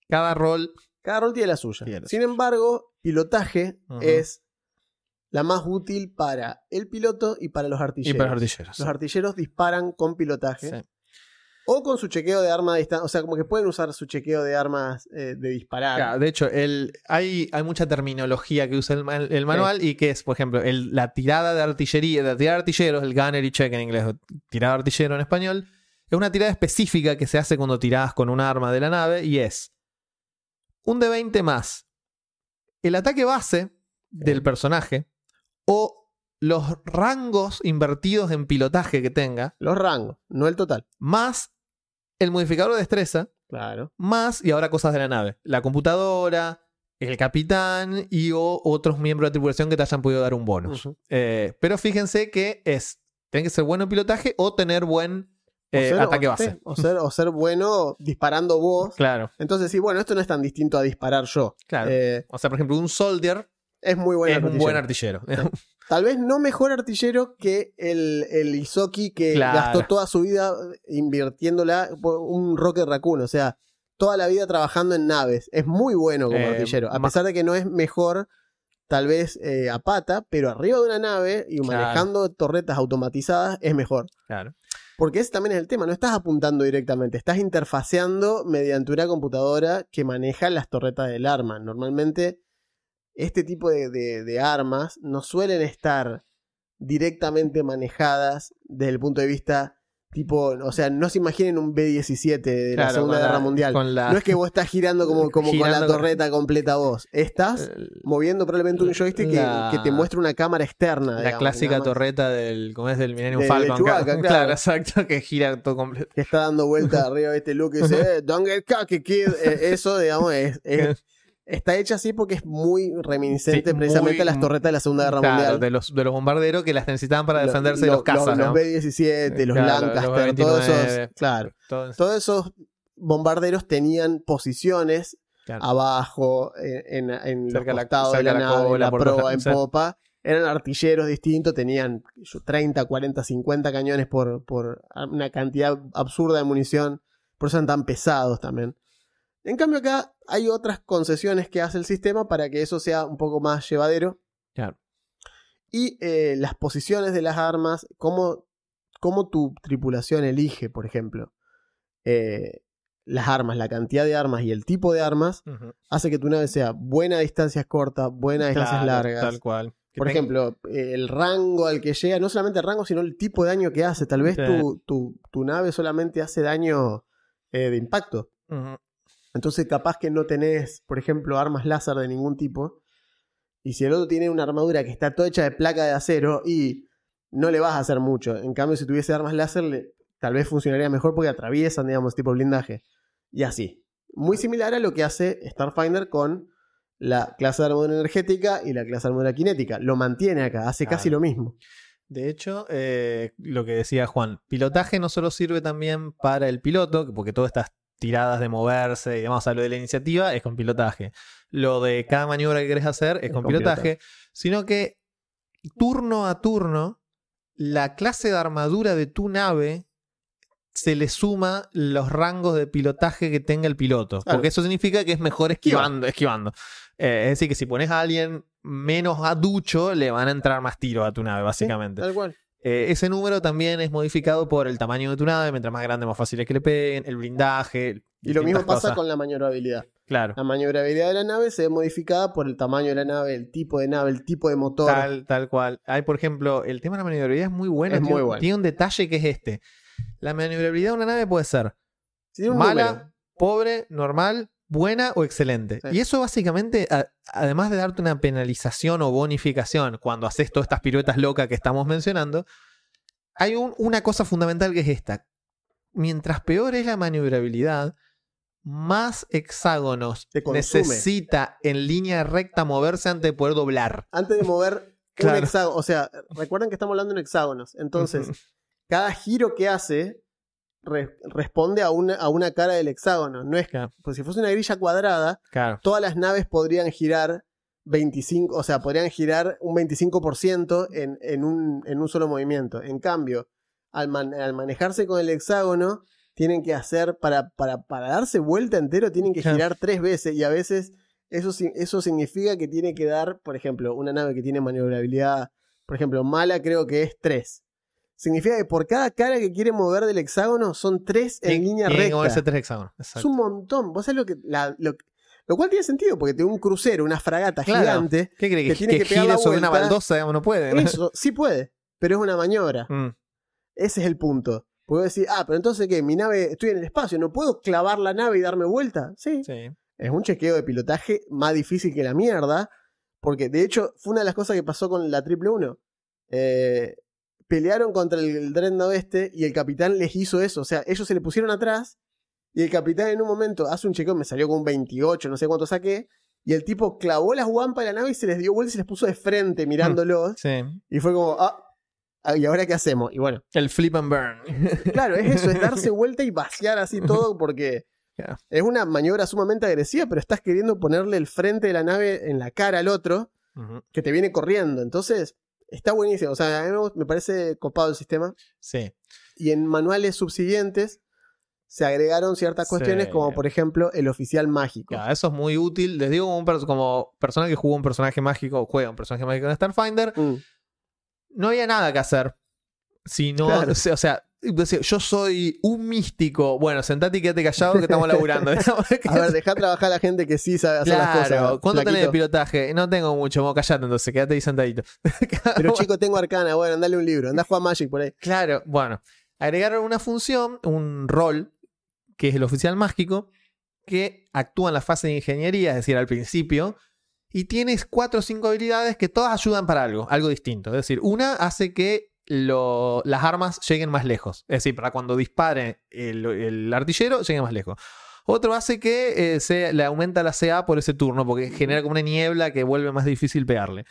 Cada rol. cada rol tiene la suya. Tiene la Sin suya. embargo, pilotaje es la más útil para el piloto y para los Y artilleros. para los artilleros. Los artilleros disparan con pilotaje Sí. O con su chequeo de arma a distancia. O sea, como que pueden usar su chequeo de armas eh, de disparar. Claro, de hecho, el, hay, hay mucha terminología que usa el, el manual y que es, por ejemplo, el- la tirada de artillería, la tirada de artilleros, el gunnery check en inglés, o tirada de artillero en español, es una tirada específica que se hace cuando tirás con un arma de la nave y es un de 20 más el ataque base del personaje o los rangos invertidos en pilotaje que tenga, Los rangos, no el total. más el modificador de destreza, Claro. más y ahora cosas de la nave. La computadora, el capitán y o otros miembros de la tripulación que te hayan podido dar un bonus. Eh, pero fíjense que es, tiene que ser bueno en pilotaje o tener buen O eh, ser- ataque o- base. O ser, o ser bueno disparando vos. Claro, Entonces, sí, bueno, esto no es tan distinto a disparar yo. claro. Eh, o sea, por ejemplo, un soldier es muy bueno. es un buen artillero. Tal vez no mejor artillero que el, el Isoki que Claro. gastó toda su vida invirtiéndola por un Rocket Raccoon. O sea, toda la vida trabajando en naves. Es muy bueno como Eh, artillero. A pesar de que no es mejor, tal vez eh, a pata, pero arriba de una nave y Claro. manejando torretas automatizadas es mejor. claro. Porque ese también es el tema, no estás apuntando directamente, estás interfaceando mediante una computadora que maneja las torretas del arma. Normalmente este tipo de, de- de armas no suelen estar directamente manejadas desde el punto de vista tipo, o sea, no se imaginen un B-17 de la Segunda Guerra la- Mundial. la- No es que vos estás girando como, como con la con- torreta completa vos, estás El- moviendo probablemente un joystick que- La- que, te muestra una cámara externa. la digamos, clásica torreta del, ¿cómo es? del Millennium de Falcon. Claro. claro. exacto, que gira todo completo. que está dando vuelta arriba de este look y dice, eh, don't get cocky, kid. Eh, eso, digamos, es, es- está hecha así porque es muy reminiscente Sí, precisamente muy- a las torretas de la Segunda Guerra Claro, Mundial. de los, de los bombarderos que las necesitaban para Lo- defenderse de lo- los cazas, Los, ¿no? B-17, los Claro, Lancaster, los todos esos. B-29. Claro, todos esos bombarderos tenían posiciones Claro. abajo, en, en, en los de la- costados de cerca la, nave, en la proa, los- en popa. Eran artilleros distintos, tenían qué sé yo, 30, 40, 50 cañones por, por una cantidad absurda de munición. Por eso eran tan pesados también. En cambio acá hay otras concesiones que hace el sistema para que eso sea un poco más llevadero. Claro. Y eh, las posiciones de las armas, cómo, cómo tu tripulación elige, por ejemplo, eh, las armas, la cantidad de armas y el tipo de armas, hace que tu nave sea buena a distancias cortas, buena a distancias Claro, largas. Tal cual. Por tenga- ejemplo, eh, el rango al que llega, no solamente el rango, sino el tipo de daño que hace. Tal vez Sí. tu, tu- tu nave solamente hace daño eh, de impacto. Ujú. Entonces, capaz que no tenés, por ejemplo, armas láser de ningún tipo. Y si el otro tiene una armadura que está toda hecha de placa de acero y no le vas a hacer mucho. En cambio, si tuviese armas láser, le- tal vez funcionaría mejor porque atraviesan, digamos, tipo blindaje. Y así. Muy similar a lo que hace Starfinder con la clase de armadura energética y la clase de armadura cinética. Lo mantiene acá, hace casi lo mismo. De hecho, eh, lo que decía Juan, pilotaje no solo sirve también para el piloto, porque todas estas tiradas de moverse y demás, o sea, lo de la iniciativa es con pilotaje. Lo de cada maniobra que querés hacer es, Es con, con pilotaje, sino que turno a turno, la clase de armadura de tu nave se le suma los rangos de pilotaje que tenga el piloto. Claro. Porque eso significa que es mejor esquivando. esquivando. Eh, es decir, que si pones a alguien menos aducho, le van a entrar más tiros a tu nave, básicamente. Tal cual. Eh, ese número también es modificado por el tamaño de tu nave, mientras más grande, más fácil es que le peguen, el blindaje. Y lo mismo pasa cosas. con la maniobrabilidad. Claro. La maniobrabilidad de la nave se ve modificada por el tamaño de la nave, el tipo de nave, el tipo de motor. Tal, tal cual. Hay, por ejemplo, el tema de la maniobrabilidad es muy bueno. Es tiene, muy bueno. tiene un detalle que es este. La maniobrabilidad de una nave puede ser Sí, mala, pobre, normal, buena o excelente. Sí. Y eso básicamente, a- además de darte una penalización o bonificación cuando haces todas estas piruetas locas que estamos mencionando, hay un- una cosa fundamental que es esta. Mientras peor es la maniobrabilidad, más hexágonos necesita en línea recta moverse antes de poder doblar. Antes de mover Claro. un hexágono, o sea, recuerden que estamos hablando en hexágonos. Entonces, cada giro que hace re- responde a una, a una cara del hexágono. No es Claro. pues si fuese una grilla cuadrada, Claro. todas las naves podrían girar 25, o sea, podrían girar un 25% en, en, un, en un solo movimiento. En cambio, al, man- al manejarse con el hexágono, tienen que hacer, para, para, para darse vuelta entero, tienen que Claro. girar tres veces y a veces eso, eso significa que tiene que dar, por ejemplo, una nave que tiene maniobrabilidad, por ejemplo, mala creo que es 3. Significa que por cada cara que quiere mover del hexágono son tres en línea tiene que recta. moverse tres hexágonos. Es un montón. Vos sabés lo que. la- lo, lo cual tiene sentido, porque tiene un crucero, una fragata Claro. gigante. ¿Qué cree? que Que, tiene que que pegar la sobre una baldosa, digamos, no puede. ¿no? Eso sí puede, pero es una maniobra. Mm, Ese es el punto. Puedo decir, ah, pero entonces qué, mi nave, estoy en el espacio, ¿no puedo clavar la nave y darme vuelta? Sí. sí. Es un chequeo de pilotaje más difícil que la mierda. Porque de hecho fue una de las cosas que pasó con la triple 1. Eh, pelearon contra el, Dreadnought este y el capitán les hizo eso. O sea, ellos se le pusieron atrás y el capitán en un momento hace un chequeo, me salió con un 28, no sé cuánto saqué. Y el tipo clavó las guampas de la nave y se les dio vuelta y se les puso de frente mirándolos. Sí. Y fue como, ah, ah, ¿y ahora qué hacemos? Y bueno, El flip and burn. claro, es eso, es darse vuelta y vaciar así todo porque es una maniobra sumamente agresiva, pero estás queriendo ponerle el frente de la nave en la cara al otro que te viene corriendo. Entonces, está buenísimo. O sea, a mí me parece copado el sistema. Sí. Y en manuales subsiguientes se agregaron ciertas Sí. cuestiones, como por ejemplo el oficial mágico. Ya, eso es muy útil. Les digo como, un pers- como persona que jugó un personaje mágico, juega un personaje mágico en Starfinder, Mm. no había nada que hacer. Si no, Claro. o sea, yo soy un místico. Bueno, sentate y quédate callado que estamos laburando. A ver, deja trabajar a la gente que sí sabe hacer las cosas. ¿cuánto tenés de pilotaje? No tengo mucho, vos callate entonces, quédate ahí sentadito. Pero chico, tengo arcana. Bueno, andale un libro. Anda a jugar Magic por ahí. Claro, bueno, agregaron una función, un rol, que es el oficial mágico, que actúa en la fase de ingeniería, es decir, al principio, y tienes cuatro o cinco habilidades que todas ayudan para algo, algo distinto. Es decir, una hace que lo- las armas lleguen más lejos, es decir, para cuando dispare el, el artillero, llegue más lejos. Otro hace que eh, se, le aumenta la CA por ese turno, porque genera como una niebla que vuelve más difícil pegarle.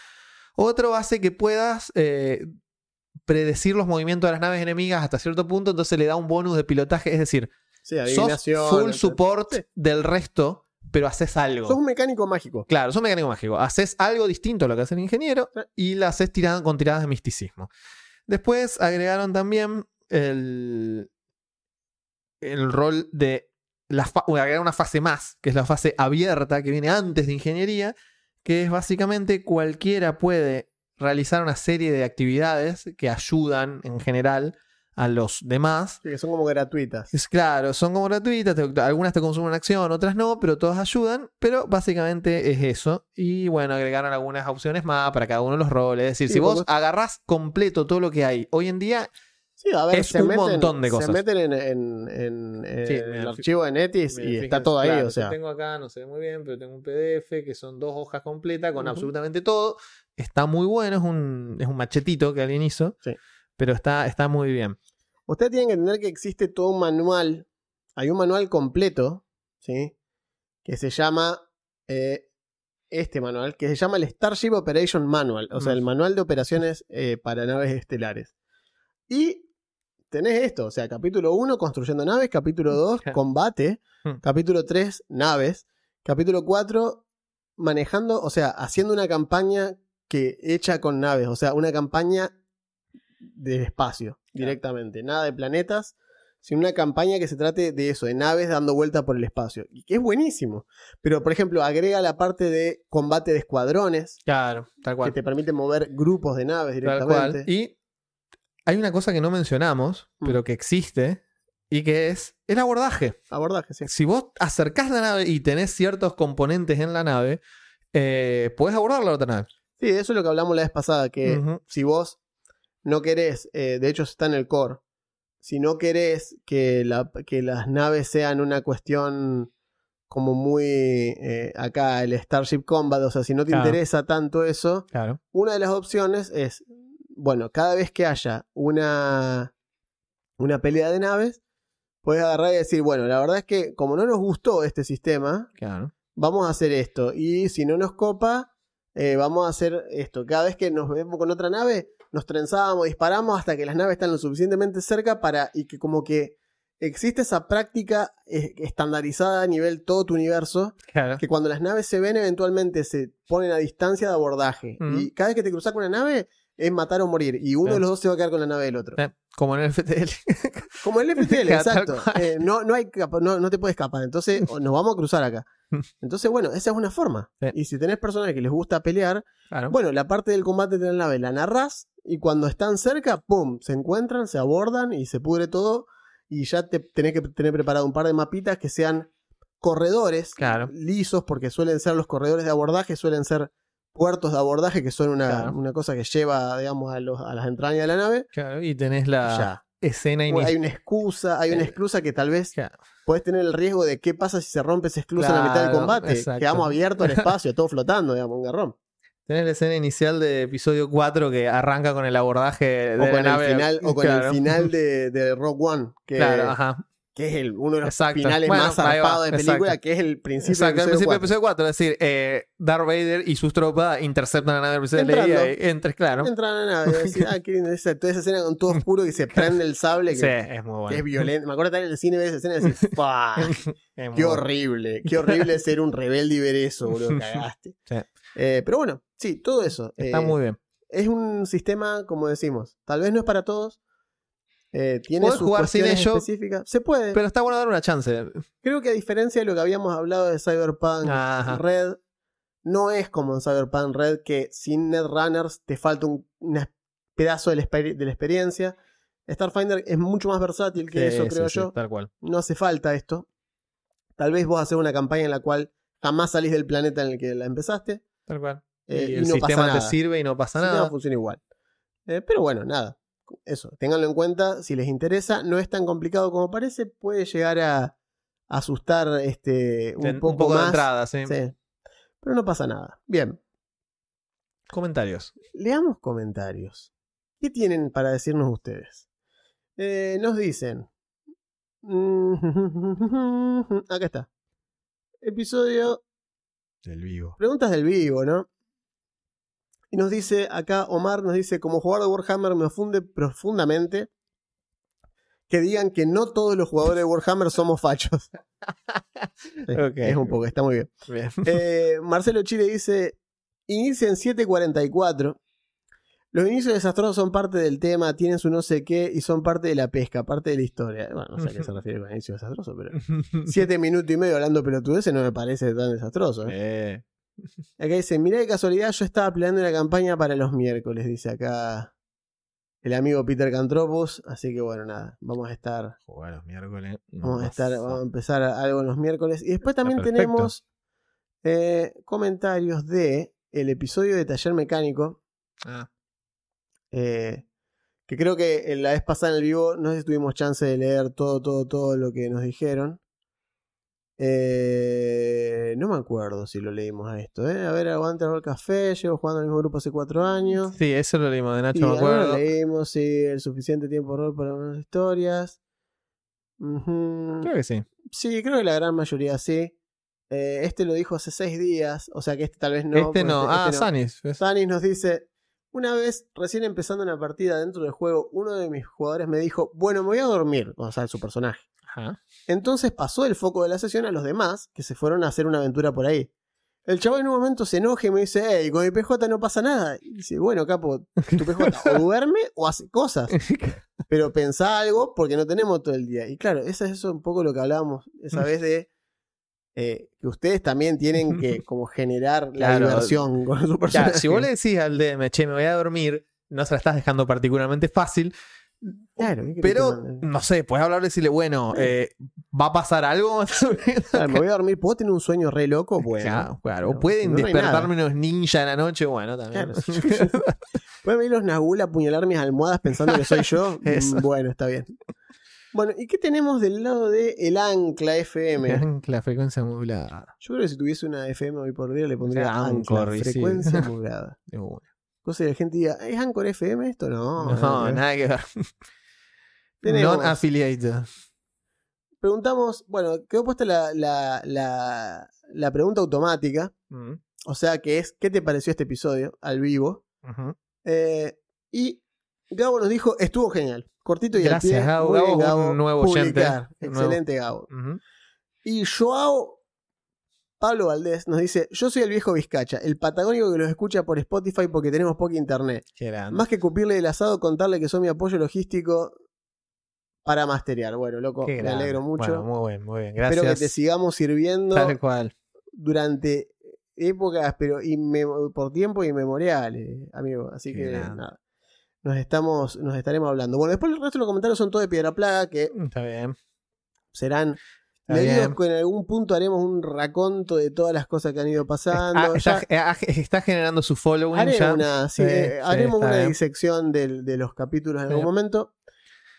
Otro hace que puedas eh, predecir los movimientos de las naves enemigas hasta cierto punto, entonces le da un bonus de pilotaje. Es decir, Sí, sos full support Sí. del resto, pero haces algo. Sos un mecánico mágico. Claro, sos mecánico mágico. Haces algo distinto a lo que hace el ingeniero y la haces con tiradas de misticismo. Después agregaron también el, el rol de la fa- agregar una fase más, que es la fase abierta que viene antes de ingeniería, que es básicamente cualquiera puede realizar una serie de actividades que ayudan en general a los demás Sí, que son como gratuitas. es claro, son como gratuitas, te- algunas te consumen acción, otras no, pero todas ayudan, pero básicamente es eso. Y bueno, agregaron algunas opciones más para cada uno de los roles. Es decir, Sí, si vos agarrás completo todo lo que hay hoy en día, Sí, a ver, Es se un meten, montón de cosas. Se meten en, en- en- en Sí, el mira, archivo de Netis y está todo ahí, claro, o sea. Tengo acá, no se ve muy bien, pero tengo un PDF que son dos hojas completas con absolutamente todo. Está muy bueno, es un, es un machetito que alguien hizo, Sí. pero está, está muy bien. Ustedes tienen que entender que existe todo un manual. Hay un manual completo, ¿sí? Que se llama. eh, este manual, que se llama el Starship Operation Manual. O sea, Mm. el manual de operaciones eh, para naves estelares. Y tenés esto, o sea, capítulo 1, construyendo naves. Capítulo 2, Claro. combate. Mm. Capítulo 3, naves. Capítulo 4, manejando, o sea, haciendo una campaña que hecha con naves. O sea, una campaña del espacio directamente. Nada de planetas, sino una campaña que se trate de eso, de naves dando vuelta por el espacio. Y que es buenísimo. Pero, por ejemplo, agrega la parte de combate de escuadrones, Claro, tal que cual. te permite mover grupos de naves Tal directamente. cual. Y hay una cosa que no mencionamos, Mm. pero que existe, y que es el abordaje. Abordaje, sí. Si vos acercás la nave y tenés ciertos componentes en la nave, eh, podés abordar la otra nave. Sí, eso es lo que hablamos la vez pasada, que si vos no querés, eh, de hecho está en el core, si no querés que, la- que las naves sean una cuestión como muy eh, acá el Starship Combat, o sea, si no te Claro. interesa tanto eso, Claro. una de las opciones es, bueno, cada vez que haya una, una pelea de naves, puedes agarrar y decir, bueno, la verdad es que como no nos gustó este sistema, Claro. vamos a hacer esto. Y si no nos copa, eh, vamos a hacer esto. Cada vez que nos vemos con otra nave, nos trenzamos, disparamos hasta que las naves están lo suficientemente cerca para. y que como que existe esa práctica eh, estandarizada a nivel todo tu universo. Claro. Que cuando las naves se ven, eventualmente se ponen a distancia de abordaje. Y cada vez que te cruzas con una nave, es matar o morir. Y uno de los dos se va a quedar con la nave del otro. Eh, Como en el FTL. Como el FTL, exacto. Eh, no, no, hay no, no te puedes escapar. Entonces, nos vamos a cruzar acá. Entonces, bueno, esa es una forma. Sí. Y si tenés personas que les gusta pelear, Claro. bueno, la parte del combate de la nave la narrás y cuando están cerca, ¡pum! Se encuentran, se abordan y se pudre todo. Y ya te tenés que tener preparado un par de mapitas que sean corredores Claro. lisos, porque suelen ser los corredores de abordaje, suelen ser puertos de abordaje, que son una, Claro. una cosa que lleva, digamos, a, los- a las entrañas de la nave. Claro, y tenés la ya. escena inicial. hay una excusa, hay una Eh, excusa que tal vez Claro. Podés tener el riesgo de qué pasa si se rompe esa esclusa en la mitad del combate. exacto. Quedamos abiertos al espacio, todo flotando, digamos, un garrón. Tenés la escena inicial de episodio 4 que arranca con el abordaje de O la con, el nave. final, o con Claro. el final de, de Rogue One, que, Claro, ajá. Que es el, uno de los Exacto. finales Bueno, más zarpados de película, exacto. que es el principio Exacto, del principio del episodio episodio 4, es decir, eh, Darth Vader y sus tropas interceptan la nave episodio de. Leia y entres, claro. Entran a la nave, y decís, ah, qué lindo, esa, toda esa escena con todo oscuro que se prende el sable, que, Sí, es muy que bueno. es violento. Me acuerdo estar en el cine ver esa escena y decir, muy Qué bueno. horrible, qué horrible ser un rebelde y ver eso, boludo, cagaste. Sí. Eh, pero bueno, sí, todo eso. Está eh, muy bien. Es un sistema, como decimos, tal vez no es para todos. Eh, tiene sus jugar sin ello, específicas. Se puede. Pero está bueno dar una chance. Creo que a diferencia de lo que habíamos hablado de Cyberpunk Ajá. Red, no es como en Cyberpunk Red que sin Netrunners te falta un pedazo de la, exper- de la experiencia. Starfinder es mucho más versátil que Sí, eso, creo sí, yo. tal cual. no hace falta esto. Tal vez vos hacer una campaña en la cual jamás salís del planeta en el que la empezaste. Tal cual. eh, y y el no pasa sistema te sirve y no pasa nada. funciona igual. Eh, pero bueno, nada. Eso, ténganlo en cuenta. Si les interesa, no es tan complicado como parece. Puede llegar a asustar este, un, Ten- poco, de más. entrada, sí. Sí. Pero no pasa nada. Bien, Comentarios. leamos comentarios. ¿Qué tienen para decirnos ustedes? Eh, nos dicen. Acá está. Episodio Del vivo. Preguntas del vivo, ¿no? Y nos dice, acá Omar nos dice, como jugador de Warhammer me ofunde profundamente que digan que no todos los jugadores de Warhammer somos fachos. Sí. Es un poco, está muy bien. Bien. Eh, Marcelo Chile dice, inicia en 744. Los inicios desastrosos son parte del tema, tienen su no sé qué y son parte de la pesca, parte de la historia. Bueno, no sé a qué se refiere con inicio desastroso, pero... Siete minutos y medio hablando pelotudeces no me parece tan desastroso. ¿eh? Eh, Acá dice, mirá de casualidad, yo estaba planeando una campaña para los miércoles, dice acá el amigo Peter Cantropos. Así que bueno, nada, vamos a estar, jugar los miércoles. no vamos a pasa. estar, vamos a empezar algo en los miércoles. Y después también tenemos eh, comentarios de el episodio de Taller Mecánico. Ah, eh, que creo que en la vez pasada en el vivo no sé si tuvimos chance de leer todo, todo, todo lo que nos dijeron. Eh, no me acuerdo si lo leímos a esto. ¿eh? A ver, aguante el café. Llevo jugando en el mismo grupo hace cuatro años. Sí, eso lo leímos de Nacho, me acuerdo. leímos, sí, el suficiente tiempo rol para unas historias. Creo que sí. Sí, creo que la gran mayoría sí. Eh, este lo dijo hace seis días, o sea que este tal vez no. este no. ah, este no. Sanis. Sanis nos dice, una vez recién empezando una partida dentro del juego, uno de mis jugadores me dijo, bueno, me voy a dormir, o sea, su personaje. Ajá. Entonces pasó el foco de la sesión a los demás que se fueron a hacer una aventura por ahí. El chavo en un momento se enoja y me dice, hey, con mi PJ no pasa nada. Y dice, bueno, capo, tu PJ o duerme o hace cosas. Pero pensá algo porque no tenemos todo el día. Y claro, eso es un poco lo que hablábamos esa vez de eh, que ustedes también tienen que como generar la diversión con su Ya, personaje. si vos le decís al DM, che, me voy a dormir, no se la estás dejando particularmente fácil. Claro, ¿qué querés Pero, no sé, puedes hablar y decirle, bueno, eh, ¿va a pasar algo? Claro, me voy a dormir. ¿Puedo tener un sueño re loco? Bueno. claro, claro. Pueden no hay despertarme unos ninja en la noche, bueno, también. Claro. ¿Pueden venir los Nagul a apuñalar mis almohadas pensando que soy yo? Mm, Bueno, está bien. Bueno, ¿y qué tenemos del lado de el Ancla FM? la frecuencia modulada. Yo creo que si tuviese una FM hoy por día le pondría Anchor, Ancla, y sí. frecuencia modulada. Cosa que la gente diga, ¿es Anchor FM esto? No. No, nada que ver. nada que ver. Tenemos- Non-affiliated. Preguntamos, bueno, quedó puesta la, la, la, la pregunta automática, Mm, o sea, que es, ¿qué te pareció este episodio al vivo? Eh, y Gabo nos dijo, estuvo genial. Cortito y Gracias, al pie. Gabo. Muy bien, Gabo es un nuevo oyente. Publicar. Un nuevo. Excelente, Gabo. Ujú. Y Joao Pablo Valdés nos dice: Yo soy el viejo Vizcacha, el patagónico que los escucha por Spotify porque tenemos poca internet. Más que cupirle el asado, contarle que son mi apoyo logístico para masterear. Bueno, loco, me alegro mucho. Bueno, muy bien, muy bien. Espero Gracias. que te sigamos sirviendo Tal cual. durante épocas, pero por tiempo inmemoriales, amigo. Así Qué que grande. nada. Nos estamos, nos estaremos hablando. Bueno, después el resto de los comentarios son todos de piedra plaga, que Está bien. serán Bien. que en algún punto haremos un raconto de todas las cosas que han ido pasando. Ah, está, ah, está generando su following ya. una, sí, eh, haremos una bien. disección del- de los capítulos en algún momento.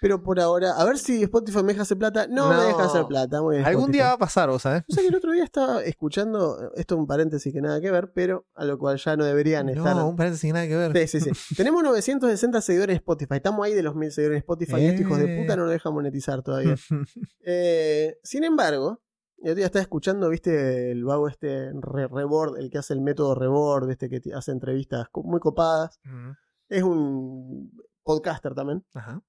Pero por ahora, a ver si Spotify me deja hacer plata. No, me No. deja hacer plata. Muy bien, Algún Spotify. día va a pasar, vos sabés. O sea que el otro día estaba escuchando, esto es un paréntesis que nada que ver, pero a lo cual ya no deberían estar. No, un paréntesis sin nada que ver. Sí, sí, sí. Tenemos 960 seguidores en Spotify. Estamos ahí de los 1000 seguidores en Spotify. Y estos hijos de Eh. puta no nos dejan monetizar todavía. Eh, sin embargo, el otro día estaba escuchando, viste, el vago este Re- Rebord, el que hace el método Rebord, este que hace entrevistas muy copadas. Es un podcaster también. Ajá.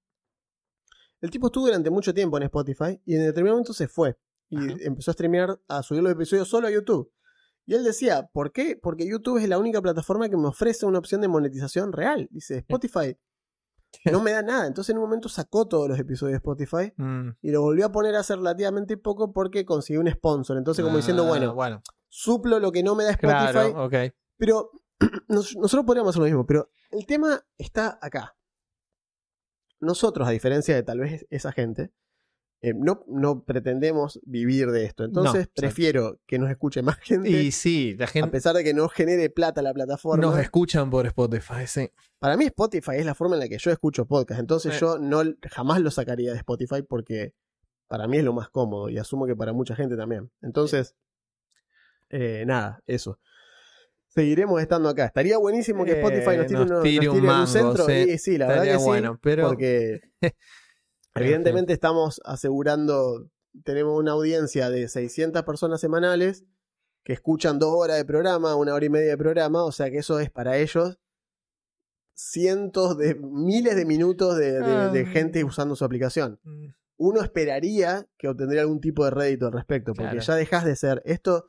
El tipo estuvo durante mucho tiempo en Spotify y en determinado momento se fue y Ajá. empezó a streamear, a subir los episodios solo a YouTube. Y él decía, ¿por qué? Porque YouTube es la única plataforma que me ofrece una opción de monetización real. Dice, Spotify no me da nada. Entonces en un momento sacó todos los episodios de Spotify Mm. y lo volvió a poner hace relativamente poco porque consiguió un sponsor. Entonces como diciendo, Ah, bueno, bueno, suplo lo que no me da Spotify, claro, ok. pero nos- nosotros podríamos hacer lo mismo, pero el tema está acá. Nosotros, a diferencia de tal vez esa gente, eh, no, no pretendemos vivir de esto. Entonces, prefiero que nos escuche más gente, Y sí, la a gente pesar de que no genere plata la plataforma. nos escuchan por Spotify, sí. Para mí, Spotify es la forma en la que yo escucho podcast. Entonces, yo no jamás lo sacaría de Spotify porque para mí es lo más cómodo y asumo que para mucha gente también. Entonces, eh, nada, eso. Seguiremos estando acá. Estaría buenísimo que Eh, Spotify nos tire, nos uno- tire nos un tire mango, centro. sí. Y sí, la verdad Estaría que sí. bueno, pero- Porque evidentemente estamos asegurando, tenemos una audiencia de 600 personas semanales que escuchan dos horas de programa, una hora y media de programa, o sea que eso es para ellos cientos de miles de minutos de, de- de Ah. gente usando su aplicación. Mm, Uno esperaría que obtendría algún tipo de rédito al respecto, porque Claro. ya dejas de ser esto,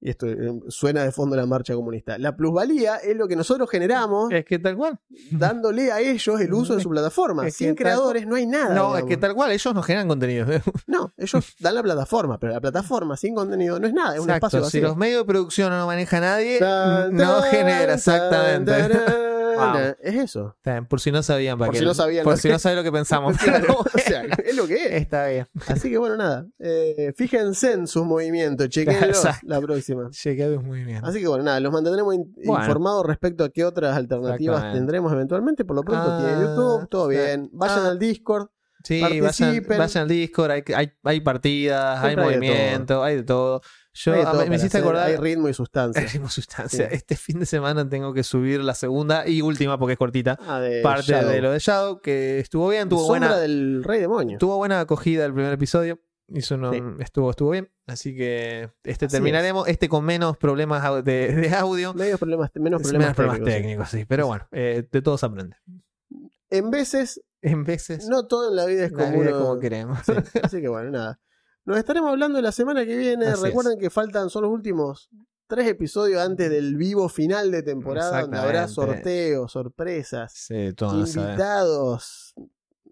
y esto eh, suena de fondo la marcha comunista. La plusvalía es lo que nosotros generamos Es que tal cual. dándole a ellos el uso de su plataforma. Es Sin creadores no hay nada. No, es que tal cual, ellos nos generan contenido. No, ellos dan la plataforma, pero la plataforma sin contenido no es nada, es un espacio Si vacío. los medios de producción no lo maneja nadie, Tan, no tan, genera tan, exactamente. tarán. Wow. Es eso. Está bien, por si no sabían, para Por que- si no sabían por si que- no saben lo que pensamos. Claro, o sea, es lo que es. Está bien. Así que bueno, nada. eh, fíjense en sus movimientos, chequenlos Exacto. la próxima. Chequeados muy bien. Así que bueno, nada, los mantendremos in- Bueno. informados respecto a qué otras alternativas tendremos eventualmente. Por lo pronto Ah, tiene YouTube, todo bien. Vayan Ah. al Discord. Sí, vayan, participen. vayan al Discord, hay, hay, hay partidas, hay Siempre hay de movimiento, hay de todo. Hay de todo me, hiciste hacer, acordar. Hay ritmo y sustancia. Tenemos sustancia. Sí. Este fin de semana tengo que subir la segunda y última, porque es cortita, Ah, de parte Shadow. de lo de Shadow, que estuvo bien, tuvo Sombra buena, del Rey Demonio. tuvo buena acogida el primer episodio. Hizo Sí. estuvo, estuvo bien. Así que este Así terminaremos, este con menos problemas de, de audio. Medios problemas, menos problemas, menos problemas técnicos, sí. técnicos, sí. Pero bueno, eh, de todos aprende. En veces, En veces, no todo en la vida es como, vida uno- como queremos. Sí, Así que bueno, nada. Nos estaremos hablando la semana que viene. Así Recuerden que faltan, son los últimos tres episodios antes del vivo final de temporada, donde habrá sorteos, sorpresas, Sí, invitados.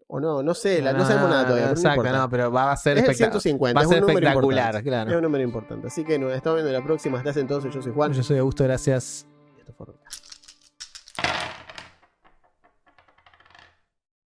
O no, no sé, la- no, sabemos nada todavía. no Exacto, no, pero va a ser, es el espectac- 150, va a es ser un espectacular, claro. Es un número importante. Así que nos estamos viendo la próxima. Hasta ese entonces, yo soy Juan. Yo soy Augusto, gracias. Y esto fue.